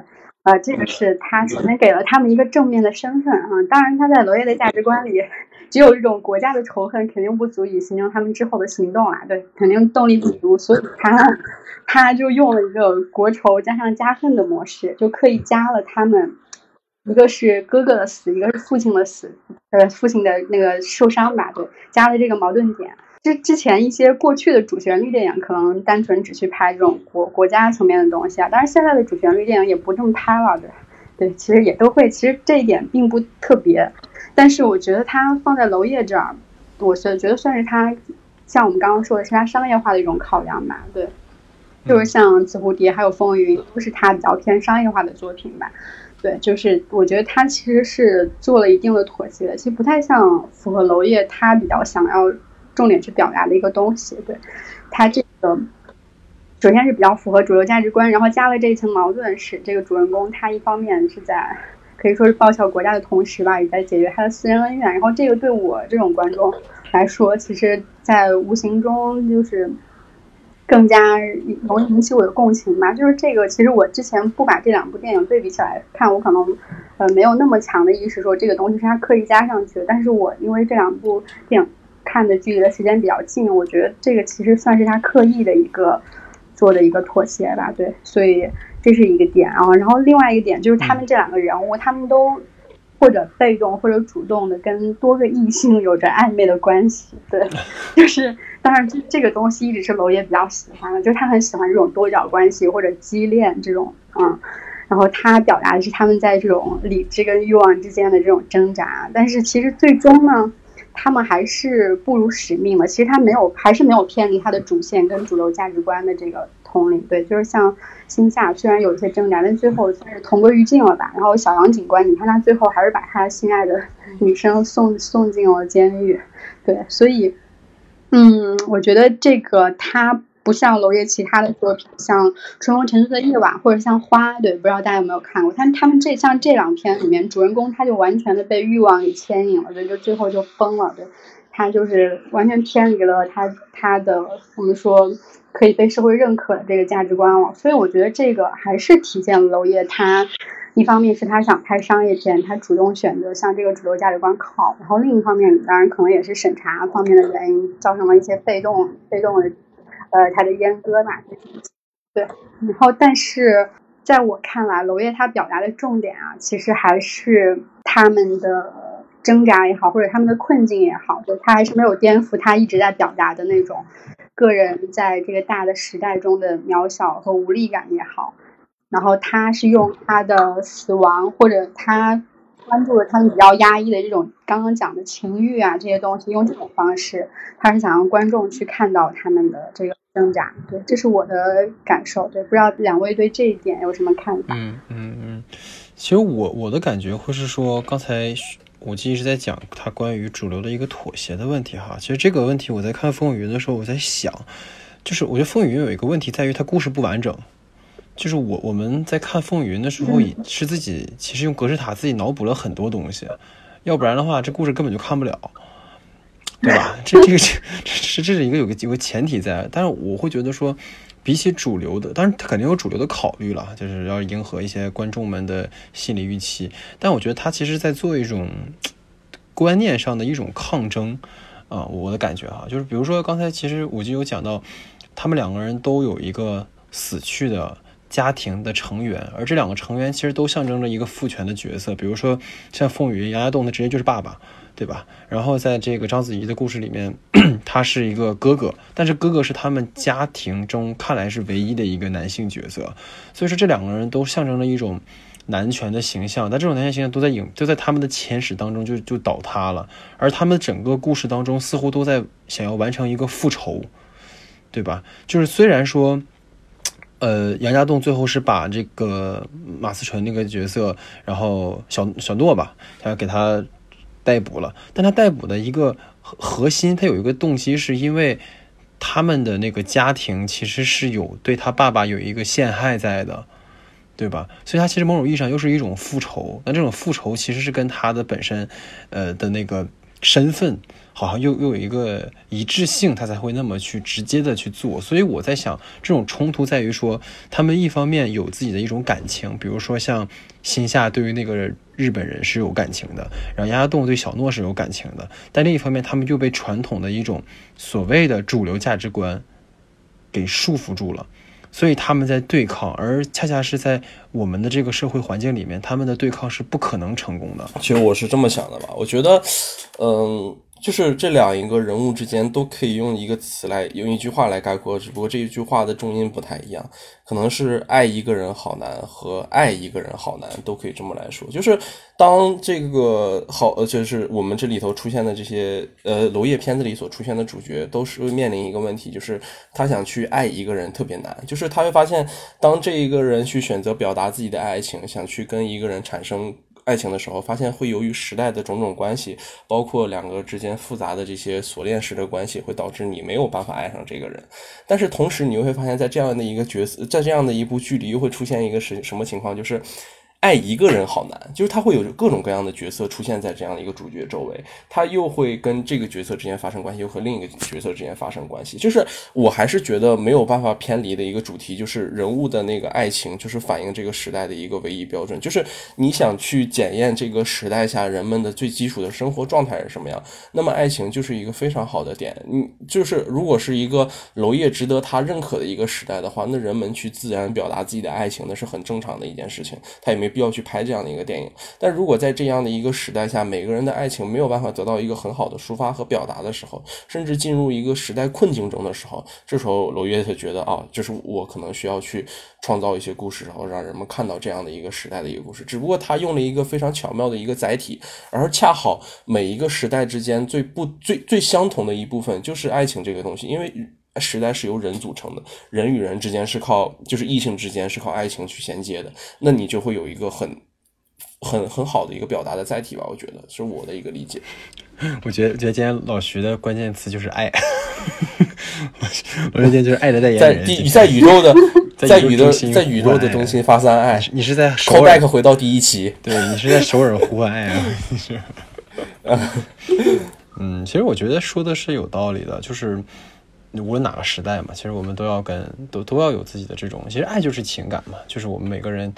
C: 呃，这个是他首先给了他们一个正面的身份啊。当然，他在罗烨的价值观里，只有这种国家的仇恨肯定不足以形成他们之后的行动啊。对，肯定动力不足，所以他他就用了一个国仇加上加恨的模式，就刻意加了他们。一个是哥哥的死，一个是父亲的死，呃，父亲的那个受伤吧，对，加了这个矛盾点。之之前一些过去的主旋律电影可能单纯只去拍这种国国家层面的东西啊，但是现在的主旋律电影也不这么拍了，对，对，其实也都会，其实这一点并不特别。但是我觉得它放在娄烨这儿，我觉觉得算是他，像我们刚刚说的是他商业化的一种考量吧，对，就是像《紫蝴蝶》还有《风云》都是他比较偏商业化的作品吧。对，就是我觉得他其实是做了一定的妥协，其实不太像符合娄烨他比较想要重点去表达的一个东西。对，他这个首先是比较符合主流价值观，然后加了这一层矛盾，使这个主人公他一方面是在可以说是报效国家的同时吧，也在解决他的私人恩怨。然后这个对我这种观众来说，其实在无形中就是。更加容易引起我的共情吧，就是这个。其实我之前不把这两部电影对比起来看，我可能呃没有那么强的意识说这个东西是他刻意加上去的。但是我因为这两部电影看的距离的时间比较近，我觉得这个其实算是他刻意的一个做的一个妥协吧。对，所以这是一个点啊。然后另外一个点就是他们这两个人物，他们都。或者被动或者主动的跟多个异性有着暧昧的关系，对，就是当然这这个东西一直是娄烨比较喜欢的，就是他很喜欢这种多角关系或者畸恋这种，嗯，然后他表达的是他们在这种理智跟欲望之间的这种挣扎，但是其实最终呢，他们还是不辱使命了。其实他没有，还是没有偏离他的主线跟主流价值观的这个。统领对，就是像心下，虽然有一些挣扎，但最后算是同归于尽了吧。然后小杨警官，你看他最后还是把他心爱的女生送送进了监狱。对，所以，嗯，我觉得这个他不像娄烨其他的作品，像《春风沉醉的夜晚》或者像《花》，对，不知道大家有没有看过？但他们这像这两篇里面，主人公他就完全的被欲望给牵引了，对，就最后就疯了，对，他就是完全偏离了他他的我们说。可以被社会认可的这个价值观了，所以我觉得这个还是体现了娄烨他，一方面是他想拍商业片，他主动选择向这个主流价值观靠，然后另一方面当然可能也是审查方面的原因，造成了一些被动被动的，呃，他的阉割吧，对，然后但是在我看来，娄烨他表达的重点啊，其实还是他们的挣扎也好，或者他们的困境也好，就他还是没有颠覆他一直在表达的那种。个人在这个大的时代中的渺小和无力感也好，然后他是用他的死亡，或者他关注了他们比较压抑的这种刚刚讲的情欲啊这些东西，用这种方式，他是想让观众去看到他们的这个挣扎。对，这是我的感受。对，不知道两位对这一点有什么看法？
A: 嗯嗯嗯，其实我我的感觉会是说，刚才。我记一直在讲他关于主流的一个妥协的问题哈，其实这个问题我在看《风雨云》的时候，我在想，就是我觉得《风雨云》有一个问题在于它故事不完整，就是我我们在看《风云》的时候，也是自己其实用格式塔自己脑补了很多东西，要不然的话，这故事根本就看不了，对吧？这这个这这这是一个有个有个前提在，但是我会觉得说，比起主流的，当然他肯定有主流的考虑了，就是要迎合一些观众们的心理预期，但我觉得他其实在做一种观念上的一种抗争啊，我的感觉哈，就是比如说刚才其实我就有讲到，他们两个人都有一个死去的。家庭的成员，而这两个成员其实都象征着一个父权的角色。比如说，像凤羽杨家栋，他直接就是爸爸，对吧？然后在这个章子怡的故事里面，他是一个哥哥，但是哥哥是他们家庭中看来是唯一的一个男性角色。所以说，这两个人都象征着一种男权的形象。但这种男权形象都在影，就在他们的前史当中就就倒塌了。而他们整个故事当中，似乎都在想要完成一个复仇，对吧？就是虽然说。呃，杨家栋最后是把这个马思纯那个角色，然后小小诺吧，他给他逮捕了。但他逮捕的一个核核心，他有一个动机，是因为他们的那个家庭其实是有对他爸爸有一个陷害在的，对吧？所以，他其实某种意义上又是一种复仇。那这种复仇其实是跟他的本身，呃的那个身份。好像又又有一个一致性，他才会那么去直接的去做。所以我在想，这种冲突在于说，他们一方面有自己的一种感情，比如说像新夏对于那个日本人是有感情的，然后丫丫洞对小诺是有感情的，但另一方面，他们又被传统的一种所谓的主流价值观给束缚住了，所以他们在对抗，而恰恰是在我们的这个社会环境里面，他们的对抗是不可能成功的。
B: 其实我是这么想的吧，我觉得，嗯。就是这两一个人物之间都可以用一个词来用一句话来概括，只不过这一句话的重音不太一样，可能是爱一个人好难和爱一个人好难都可以这么来说。就是当这个好，就是我们这里头出现的这些呃娄烨片子里所出现的主角，都是会面临一个问题，就是他想去爱一个人特别难，就是他会发现，当这一个人去选择表达自己的爱情，想去跟一个人产生。爱情的时候，发现会由于时代的种种关系，包括两个之间复杂的这些锁链式的关系，会导致你没有办法爱上这个人。但是同时，你又会发现，在这样的一个角色，在这样的一部剧里，又会出现一个什什么情况，就是。爱一个人好难，就是他会有各种各样的角色出现在这样的一个主角周围，他又会跟这个角色之间发生关系，又和另一个角色之间发生关系。就是我还是觉得没有办法偏离的一个主题，就是人物的那个爱情，就是反映这个时代的一个唯一标准。就是你想去检验这个时代下人们的最基础的生活状态是什么样，那么爱情就是一个非常好的点。你就是如果是一个娄烨值得他认可的一个时代的话，那人们去自然表达自己的爱情，那是很正常的一件事情，他也没。必要去拍这样的一个电影，但如果在这样的一个时代下，每个人的爱情没有办法得到一个很好的抒发和表达的时候，甚至进入一个时代困境中的时候，这时候罗约特觉得啊，就是我可能需要去创造一些故事，然后让人们看到这样的一个时代的一个故事。只不过他用了一个非常巧妙的一个载体，而恰好每一个时代之间最不最最相同的一部分就是爱情这个东西，因为。时代是由人组成的，人与人之间是靠，就是异性之间是靠爱情去衔接的，那你就会有一个很、很、很好的一个表达的载体吧？我觉得是我的一个理解。
A: 我觉得，觉得今天老徐的关键词就是爱。我觉得今天就是爱的代言
B: 人，在在宇宙的，在宇宙在宇宙的中心发散爱。
A: 你是在
B: back 回到第一期？
A: 对你是在首尔呼唤爱啊？是。嗯，其实我觉得说的是有道理的，就是。无论哪个时代嘛，其实我们都要跟都都要有自己的这种，其实爱就是情感嘛，就是我们每个人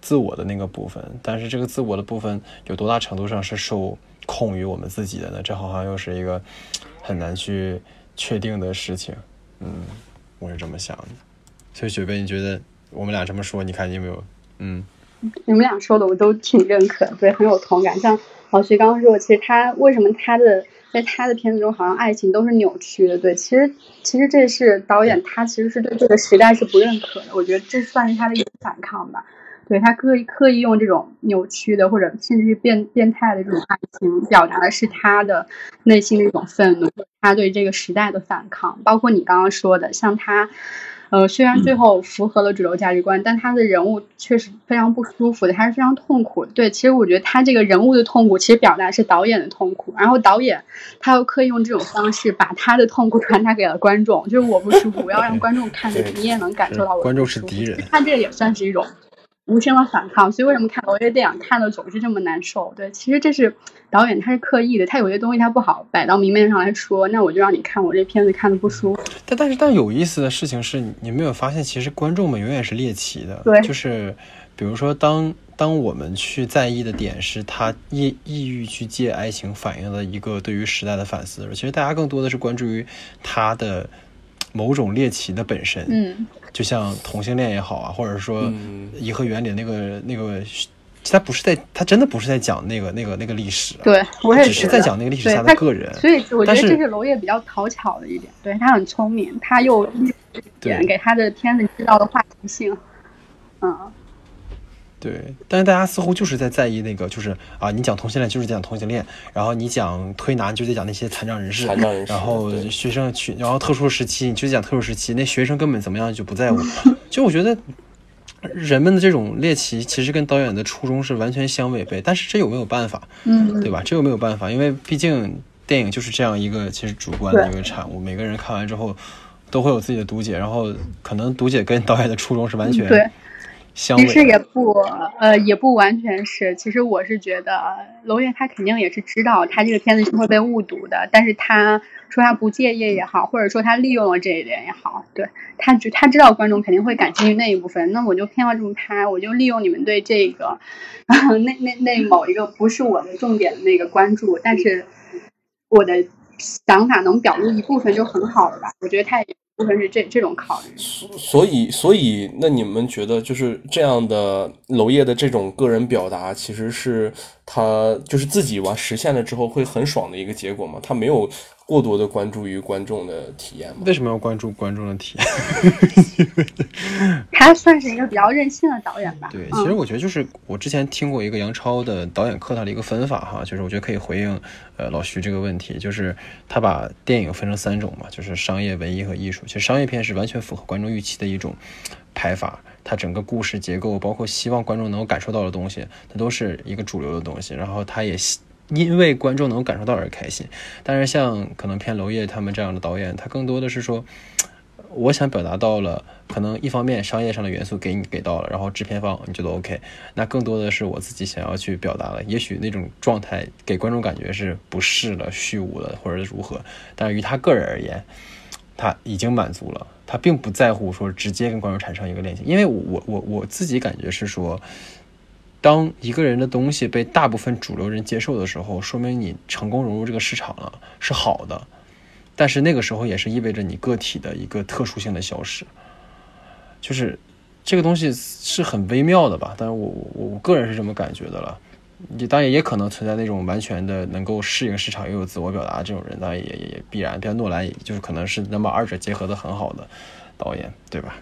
A: 自我的那个部分。但是这个自我的部分有多大程度上是受控于我们自己的呢？这好像又是一个很难去确定的事情。嗯，我是这么想的。所以雪贝，你觉得我们俩这么说，你看你有没有？嗯，
C: 你们俩说的我都挺认可，对，很有同感。像老徐刚刚说，其实他为什么他的。在他的片子中，好像爱情都是扭曲的。对，其实其实这是导演他其实是对这个时代是不认可的。我觉得这算是他的一种反抗吧。对他刻意刻意用这种扭曲的或者甚至是变变态的这种爱情，表达的是他的内心的一种愤怒，他对这个时代的反抗。包括你刚刚说的，像他，呃，虽然最后符合了主流价值观，但他的人物确实非常不舒服的，他是非常痛苦的。对，其实我觉得他这个人物的痛苦，其实表达是导演的痛苦，然后导演他又刻意用这种方式把他的痛苦 传达给了观众，就是我不舒服，我要让观众看着你也能感受到我。
A: 观众是敌人，
C: 他这也算是一种。无声的反抗，所以为什么看娄烨电影看的总是这么难受？对，其实这是导演他是刻意的，他有些东西他不好摆到明面上来说，那我就让你看我这片子看的不舒服。
A: 但但是但有意思的事情是你没有发现，其实观众们永远是猎奇的。
C: 对，
A: 就是比如说当当我们去在意的点是他抑抑郁去借爱情反映了一个对于时代的反思其实大家更多的是关注于他的。某种猎奇的本身，
C: 嗯，
A: 就像同性恋也好啊，或者说颐和园里那个那个，他不是在，他真的不是在讲那个那个那个历史，
C: 对我也
A: 只是在讲那个历史下的个人，
C: 所以我觉得这是娄烨比较讨巧的一点，对他很聪明，他又点给他的片子制造的话题性，嗯。
A: 对，但是大家似乎就是在在意那个，就是啊，你讲同性恋就是讲同性恋，然后你讲推拿就得讲那些残障人士，
B: 残障人士，
A: 然后学生去，然后特殊时期你就讲特殊时期，那学生根本怎么样就不在乎。就我觉得人们的这种猎奇，其实跟导演的初衷是完全相违背。但是这有没有办法？
C: 嗯，
A: 对吧？这有没有办法？因为毕竟电影就是这样一个其实主观的一个产物，每个人看完之后都会有自己的读解，然后可能读解跟导演的初衷是完全
C: 对。其实也不，呃，也不完全是。其实我是觉得，娄烨他肯定也是知道他这个片子是会被误读的，但是他说他不介意也好，或者说他利用了这一点也好，对他就他知道观众肯定会感兴趣那一部分，那我就偏要这么拍，我就利用你们对这个，那那那某一个不是我的重点的那个关注，但是我的想法能表露一部分就很好了吧？我觉得他也。部分是这这种考虑，
B: 所以所以那你们觉得就是这样的娄烨的这种个人表达，其实是他就是自己完实现了之后会很爽的一个结果吗？他没有。过多的关注于观众的体验吗？
A: 为什么要关注观众的体验？
C: 他算是一个比较任性的导演吧。
A: 对，其实我觉得就是我之前听过一个杨超的导演课，他的一个分法哈，就是我觉得可以回应呃老徐这个问题，就是他把电影分成三种嘛，就是商业、文艺和艺术。其实商业片是完全符合观众预期的一种拍法，它整个故事结构，包括希望观众能够感受到的东西，它都是一个主流的东西。然后他也因为观众能感受到而开心，但是像可能偏娄烨他们这样的导演，他更多的是说，我想表达到了，可能一方面商业上的元素给你给到了，然后制片方你觉得 OK，那更多的是我自己想要去表达了，也许那种状态给观众感觉是不适了、虚无了，或者如何，但是于他个人而言，他已经满足了，他并不在乎说直接跟观众产生一个链接，因为我我我自己感觉是说。当一个人的东西被大部分主流人接受的时候，说明你成功融入这个市场了，是好的。但是那个时候也是意味着你个体的一个特殊性的消失。就是这个东西是很微妙的吧？但是我我我个人是这么感觉的了。你当然也可能存在那种完全的能够适应市场又有自我表达这种人，当然也也也必然。比如诺兰，也就是可能是能把二者结合的很好的导演，对吧？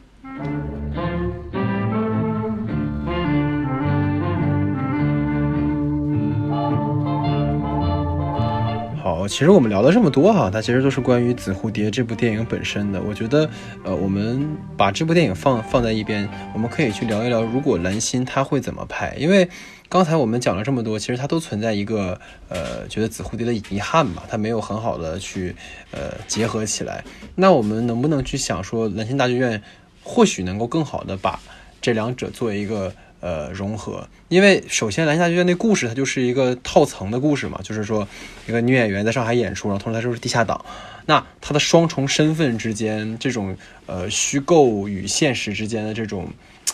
A: 好，其实我们聊了这么多哈，它其实都是关于《紫蝴蝶》这部电影本身的。我觉得，呃，我们把这部电影放放在一边，我们可以去聊一聊，如果蓝心他会怎么拍。因为刚才我们讲了这么多，其实它都存在一个呃，觉得《紫蝴蝶》的遗憾吧，它没有很好的去呃结合起来。那我们能不能去想说，蓝心大剧院或许能够更好的把这两者做一个？呃，融合，因为首先蓝下剧院那故事，它就是一个套层的故事嘛，就是说一个女演员在上海演出，然后同时她就是地下党，那她的双重身份之间这种呃虚构与现实之间的这种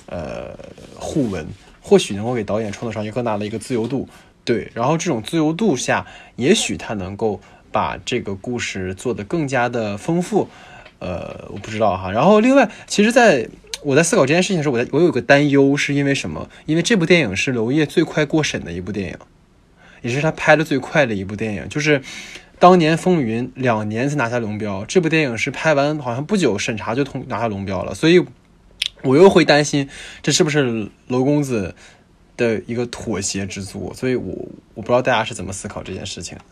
A: 呃互文，或许能够给导演创造上一个更大的一个自由度，对，然后这种自由度下，也许他能够把这个故事做得更加的丰富，呃，我不知道哈，然后另外，其实，在 我在思考这件事情的时候，我在我有个担忧，是因为什么？因为这部电影是娄烨最快过审的一部电影，也是他拍的最快的一部电影。就是当年《风云》两年才拿下龙标，这部电影是拍完好像不久审查就通拿下龙标了。所以，我又会担心这是不是娄公子的一个妥协之作。所以我我不知道大家是怎么思考这件事情的。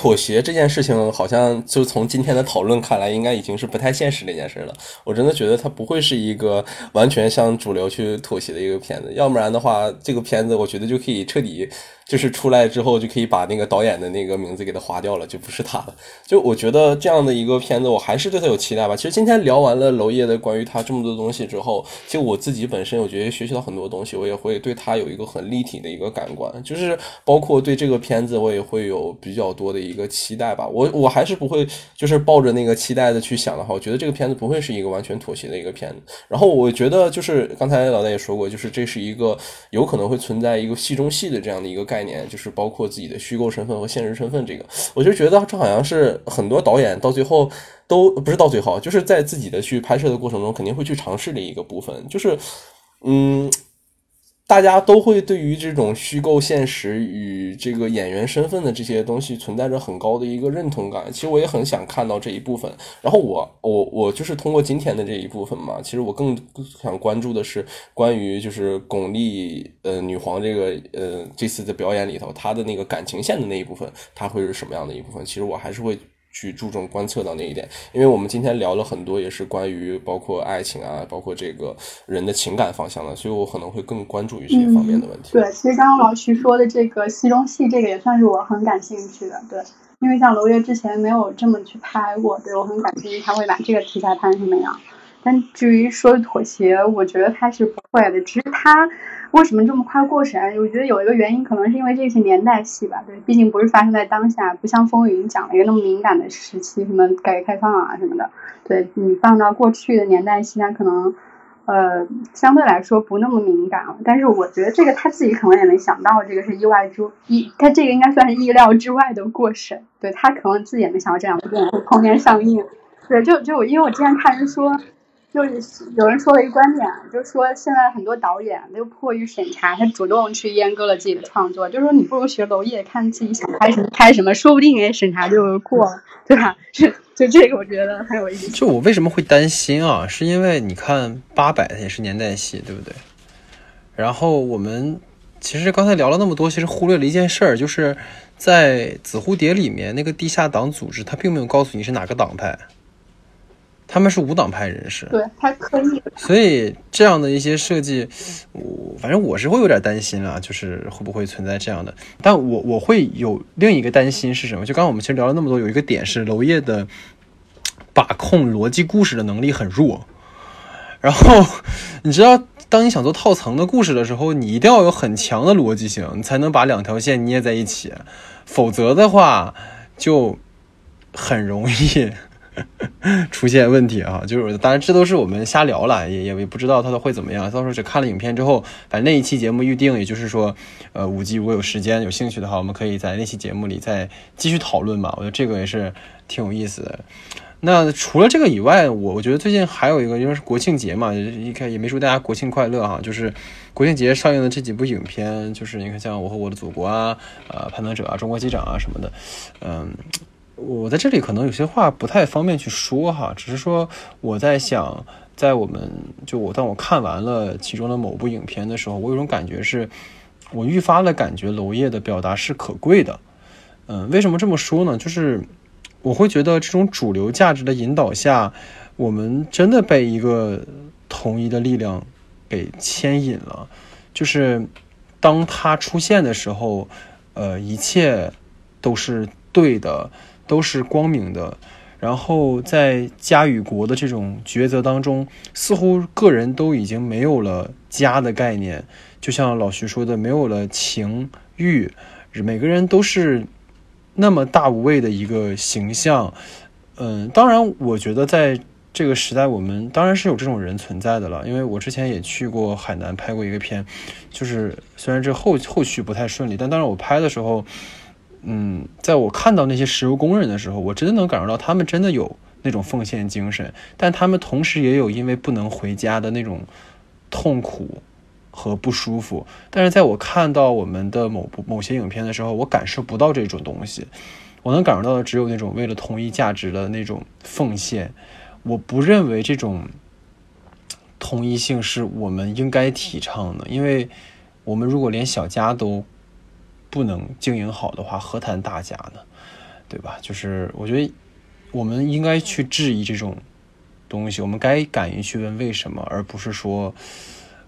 B: 妥协这件事情，好像就从今天的讨论看来，应该已经是不太现实的一件事了。我真的觉得它不会是一个完全向主流去妥协的一个片子，要不然的话，这个片子我觉得就可以彻底。就是出来之后就可以把那个导演的那个名字给他划掉了，就不是他了。就我觉得这样的一个片子，我还是对他有期待吧。其实今天聊完了娄烨的关于他这么多东西之后，其实我自己本身我觉得学习到很多东西，我也会对他有一个很立体的一个感官，就是包括对这个片子我也会有比较多的一个期待吧。我我还是不会就是抱着那个期待的去想的话，我觉得这个片子不会是一个完全妥协的一个片子。然后我觉得就是刚才老大也说过，就是这是一个有可能会存在一个戏中戏的这样的一个概念。就是包括自己的虚构身份和现实身份，这个我就觉得这好像是很多导演到最后都不是到最后，就是在自己的去拍摄的过程中肯定会去尝试的一个部分，就是嗯。大家都会对于这种虚构现实与这个演员身份的这些东西存在着很高的一个认同感。其实我也很想看到这一部分。然后我我我就是通过今天的这一部分嘛，其实我更想关注的是关于就是巩俐呃女皇这个呃这次的表演里头她的那个感情线的那一部分，她会是什么样的一部分？其实我还是会。去注重观测到那一点，因为我们今天聊了很多，也是关于包括爱情啊，包括这个人的情感方向的，所以我可能会更关注于这方面的问题。
C: 对，其实刚刚老徐说的这个戏中戏，这个也算是我很感兴趣的。对，因为像娄烨之前没有这么去拍过，对我很感兴趣他会把这个题材拍成什么样。但至于说妥协，我觉得他是不会的，只是他。为什么这么快过审？我觉得有一个原因，可能是因为这是年代戏吧。对，毕竟不是发生在当下，不像《风云》讲了一个那么敏感的时期，什么改革开放啊什么的。对你放到过去的年代戏，它可能呃相对来说不那么敏感了。但是我觉得这个他自己可能也能想到，这个是意外之意，他这个应该算是意料之外的过审。对他可能自己也没想到这两部电影会同年上映。对，就就因为我之前看人说。就是有人说了一个观点，就是说现在很多导演都迫于审查，他主动去阉割了自己的创作。就是说你不如学娄烨，看自己想拍什么拍什么，说不定给审查就过了，对吧？就就这个，我觉得很有意思。
A: 就我为什么会担心啊？是因为你看八百也是年代戏，对不对？然后我们其实刚才聊了那么多，其实忽略了一件事儿，就是在紫蝴蝶里面那个地下党组织，他并没有告诉你是哪个党派。他们是无党派人士，
C: 对他可以，
A: 所以这样的一些设计，我反正我是会有点担心啊，就是会不会存在这样的。但我我会有另一个担心是什么？就刚刚我们其实聊了那么多，有一个点是娄烨的把控逻辑故事的能力很弱。然后你知道，当你想做套层的故事的时候，你一定要有很强的逻辑性，你才能把两条线捏在一起，否则的话就很容易。出现问题啊，就是当然这都是我们瞎聊了，也也不知道他都会怎么样。到时候只看了影片之后，反正那一期节目预定，也就是说，呃，五 G 如果有时间有兴趣的话，我们可以在那期节目里再继续讨论吧。我觉得这个也是挺有意思的。那除了这个以外，我我觉得最近还有一个，因为是国庆节嘛，一看也没祝大家国庆快乐哈。就是国庆节上映的这几部影片，就是你看像《我和我的祖国》啊，呃，《攀登者》啊，《中国机长》啊什么的，嗯。我在这里可能有些话不太方便去说哈，只是说我在想，在我们就我当我看完了其中的某部影片的时候，我有种感觉是，我愈发的感觉娄烨的表达是可贵的。嗯，为什么这么说呢？就是我会觉得这种主流价值的引导下，我们真的被一个统一的力量给牵引了。就是当他出现的时候，呃，一切都是对的。都是光明的，然后在家与国的这种抉择当中，似乎个人都已经没有了家的概念，就像老徐说的，没有了情欲，每个人都是那么大无畏的一个形象。嗯，当然，我觉得在这个时代，我们当然是有这种人存在的了，因为我之前也去过海南拍过一个片，就是虽然这后后续不太顺利，但当然我拍的时候。嗯，在我看到那些石油工人的时候，我真的能感受到他们真的有那种奉献精神，但他们同时也有因为不能回家的那种痛苦和不舒服。但是在我看到我们的某部某些影片的时候，我感受不到这种东西，我能感受到的只有那种为了同一价值的那种奉献。我不认为这种同一性是我们应该提倡的，因为我们如果连小家都。不能经营好的话，何谈大家呢？对吧？就是我觉得我们应该去质疑这种东西，我们该敢于去问为什么，而不是说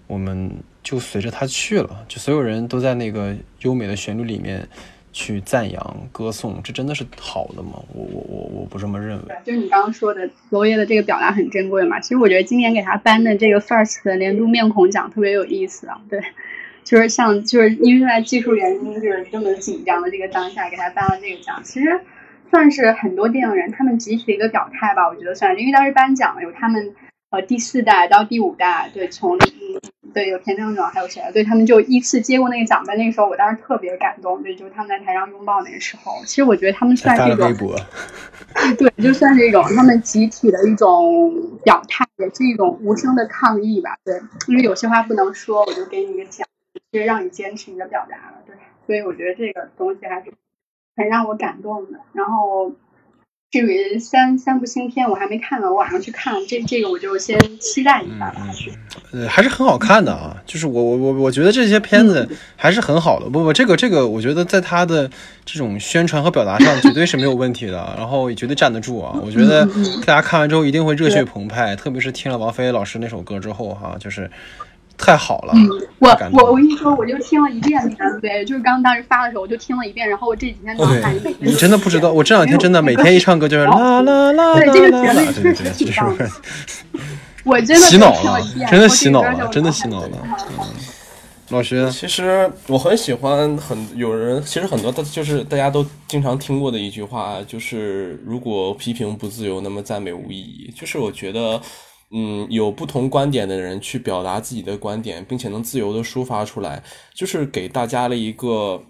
A: 我们就随着他去了，就所有人都在那个优美的旋律里面。去赞扬、歌颂，这真的是好的吗？我我我我不这么认为。
C: 就是你刚刚说的，娄烨的这个表达很珍贵嘛。其实我觉得今年给他颁的这个 First 的年度面孔奖特别有意思啊。对，就是像就是因为在技术原因就是这么紧张的这个当下，给他颁了这个奖，其实算是很多电影人他们集体的一个表态吧。我觉得算是，因为当时颁奖有他们。呃，第四代到第五代，对，从嗯，对，有田正总，还有谁？对他们就依次接过那个奖杯。那个时候，我当时特别感动。对，就是他们在台上拥抱那个时候，其实我觉得他们算是一种，对，就算是一种他们集体的一种表态，也是一种无声的抗议吧。对，因为有些话不能说，我就给你一个奖，就是让你坚持你的表达了。对，所以我觉得这个东西还是很让我感动的。然后。至于三三部新片，我还没看呢，我晚上去看。这这个我就先期待一下吧。
A: 呃，还是很好看的啊，就是我我我我觉得这些片子还是很好的。不不，这个这个，我觉得在他的这种宣传和表达上绝对是没有问题的，然后也绝对站得住啊。我觉得大家看完之后一定会热血澎湃，特别是听了王菲老师那首歌之后哈，就是。太好了，
C: 我我我跟你说，我就听了一遍那个，对，就是刚当时发的时候，我就听了一遍，然后我这几天都看一遍。
A: 你真的不知道，我这两天真的每天一唱歌就是啦啦啦啦
C: 对，这个旋律确实挺棒的。我真的
A: 洗脑了，真的洗脑了，真的洗脑了。老师，
B: 其实我很喜欢，很有人，其实很多，就是大家都经常听过的一句话，就是如果批评不自由，那么赞美无意义。就是我觉得。嗯，有不同观点的人去表达自己的观点，并且能自由的抒发出来，就是给大家了一个。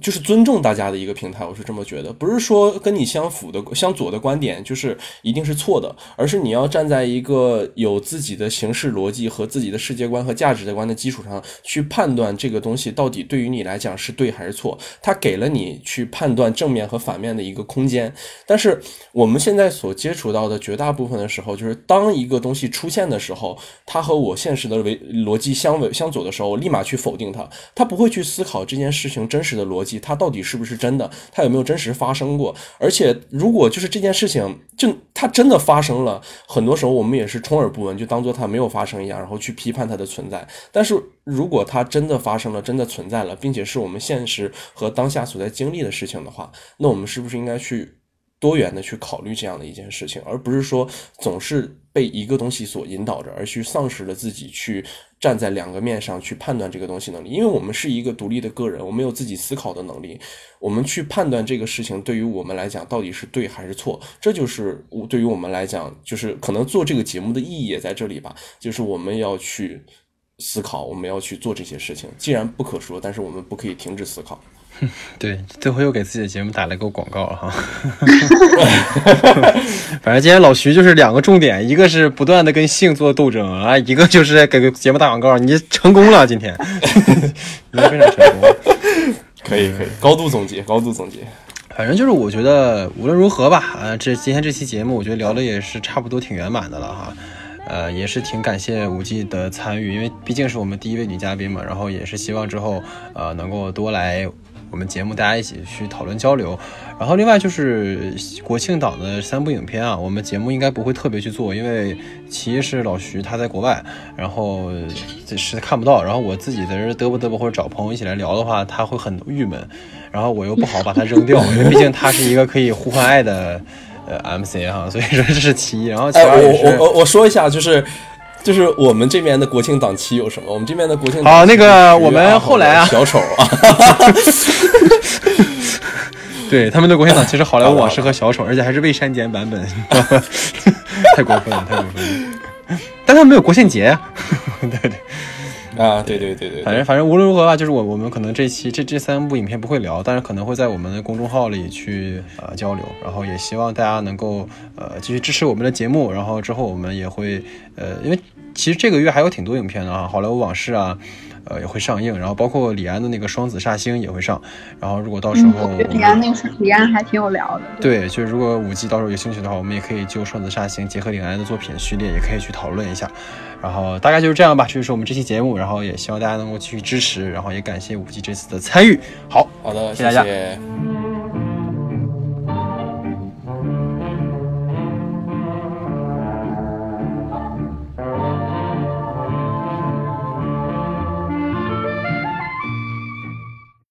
B: 就是尊重大家的一个平台，我是这么觉得，不是说跟你相符的、相左的观点就是一定是错的，而是你要站在一个有自己的形式逻辑和自己的世界观和价值观的基础上去判断这个东西到底对于你来讲是对还是错。它给了你去判断正面和反面的一个空间。但是我们现在所接触到的绝大部分的时候，就是当一个东西出现的时候，它和我现实的为逻辑相违相左的时候，我立马去否定它，它不会去思考这件事情真实的逻逻辑，它到底是不是真的？它有没有真实发生过？而且，如果就是这件事情，就它真的发生了，很多时候我们也是充耳不闻，就当做它没有发生一样，然后去批判它的存在。但是如果它真的发生了，真的存在了，并且是我们现实和当下所在经历的事情的话，那我们是不是应该去多元的去考虑这样的一件事情，而不是说总是被一个东西所引导着，而去丧失了自己去。站在两个面上去判断这个东西能力，因为我们是一个独立的个人，我们有自己思考的能力，我们去判断这个事情对于我们来讲到底是对还是错，这就是我对于我们来讲，就是可能做这个节目的意义也在这里吧，就是我们要去思考，我们要去做这些事情。既然不可说，但是我们不可以停止思考。
A: 对，最后又给自己的节目打了个广告哈。反正今天老徐就是两个重点，一个是不断的跟性做斗争啊，一个就是给节目打广告。你成功了，今天，你非常成功。
B: 可以可以，高度总结，高度总结。
A: 反正就是我觉得无论如何吧，啊，这今天这期节目我觉得聊的也是差不多挺圆满的了哈。呃，也是挺感谢五 G 的参与，因为毕竟是我们第一位女嘉宾嘛，然后也是希望之后呃能够多来。我们节目大家一起去讨论交流，然后另外就是国庆档的三部影片啊，我们节目应该不会特别去做，因为其一是老徐他在国外，然后是看不到，然后我自己在这嘚啵嘚啵或者找朋友一起来聊的话，他会很郁闷，然后我又不好把它扔掉，因为毕竟他是一个可以呼唤爱的呃 MC 哈，所以说这是其一，然后其二
B: 我我我我说一下就是。就是我们这边的国庆档期有什么？我们这边的国庆
A: 啊，那个我们后来啊，
B: 小丑啊，
A: 对他们的国庆档其实《好莱坞往事》和小丑，而且还是未删减版本，太过分了，太过分了。但他们没有国庆节，对对。
B: 啊，对对对对，
A: 反正反正无论如何吧，就是我我们可能这期这这三部影片不会聊，但是可能会在我们的公众号里去呃交流，然后也希望大家能够呃继续支持我们的节目，然后之后我们也会呃，因为其实这个月还有挺多影片的啊，《好莱坞往事》啊，呃也会上映，然后包括李安的那个《双子煞星》也会上，然后如果到时候
C: 李安那个是李安还挺有聊的，
A: 对，就是如果五 G 到时候有兴趣的话，我们也可以就《双子煞星》结合李安的作品序列，也可以去讨论一下。然后大概就是这样吧，这就是我们这期节目，然后也希望大家能够继续支持，然后也感谢五 G 这次的参与。好，
B: 好的，
A: 谢谢大
B: 家。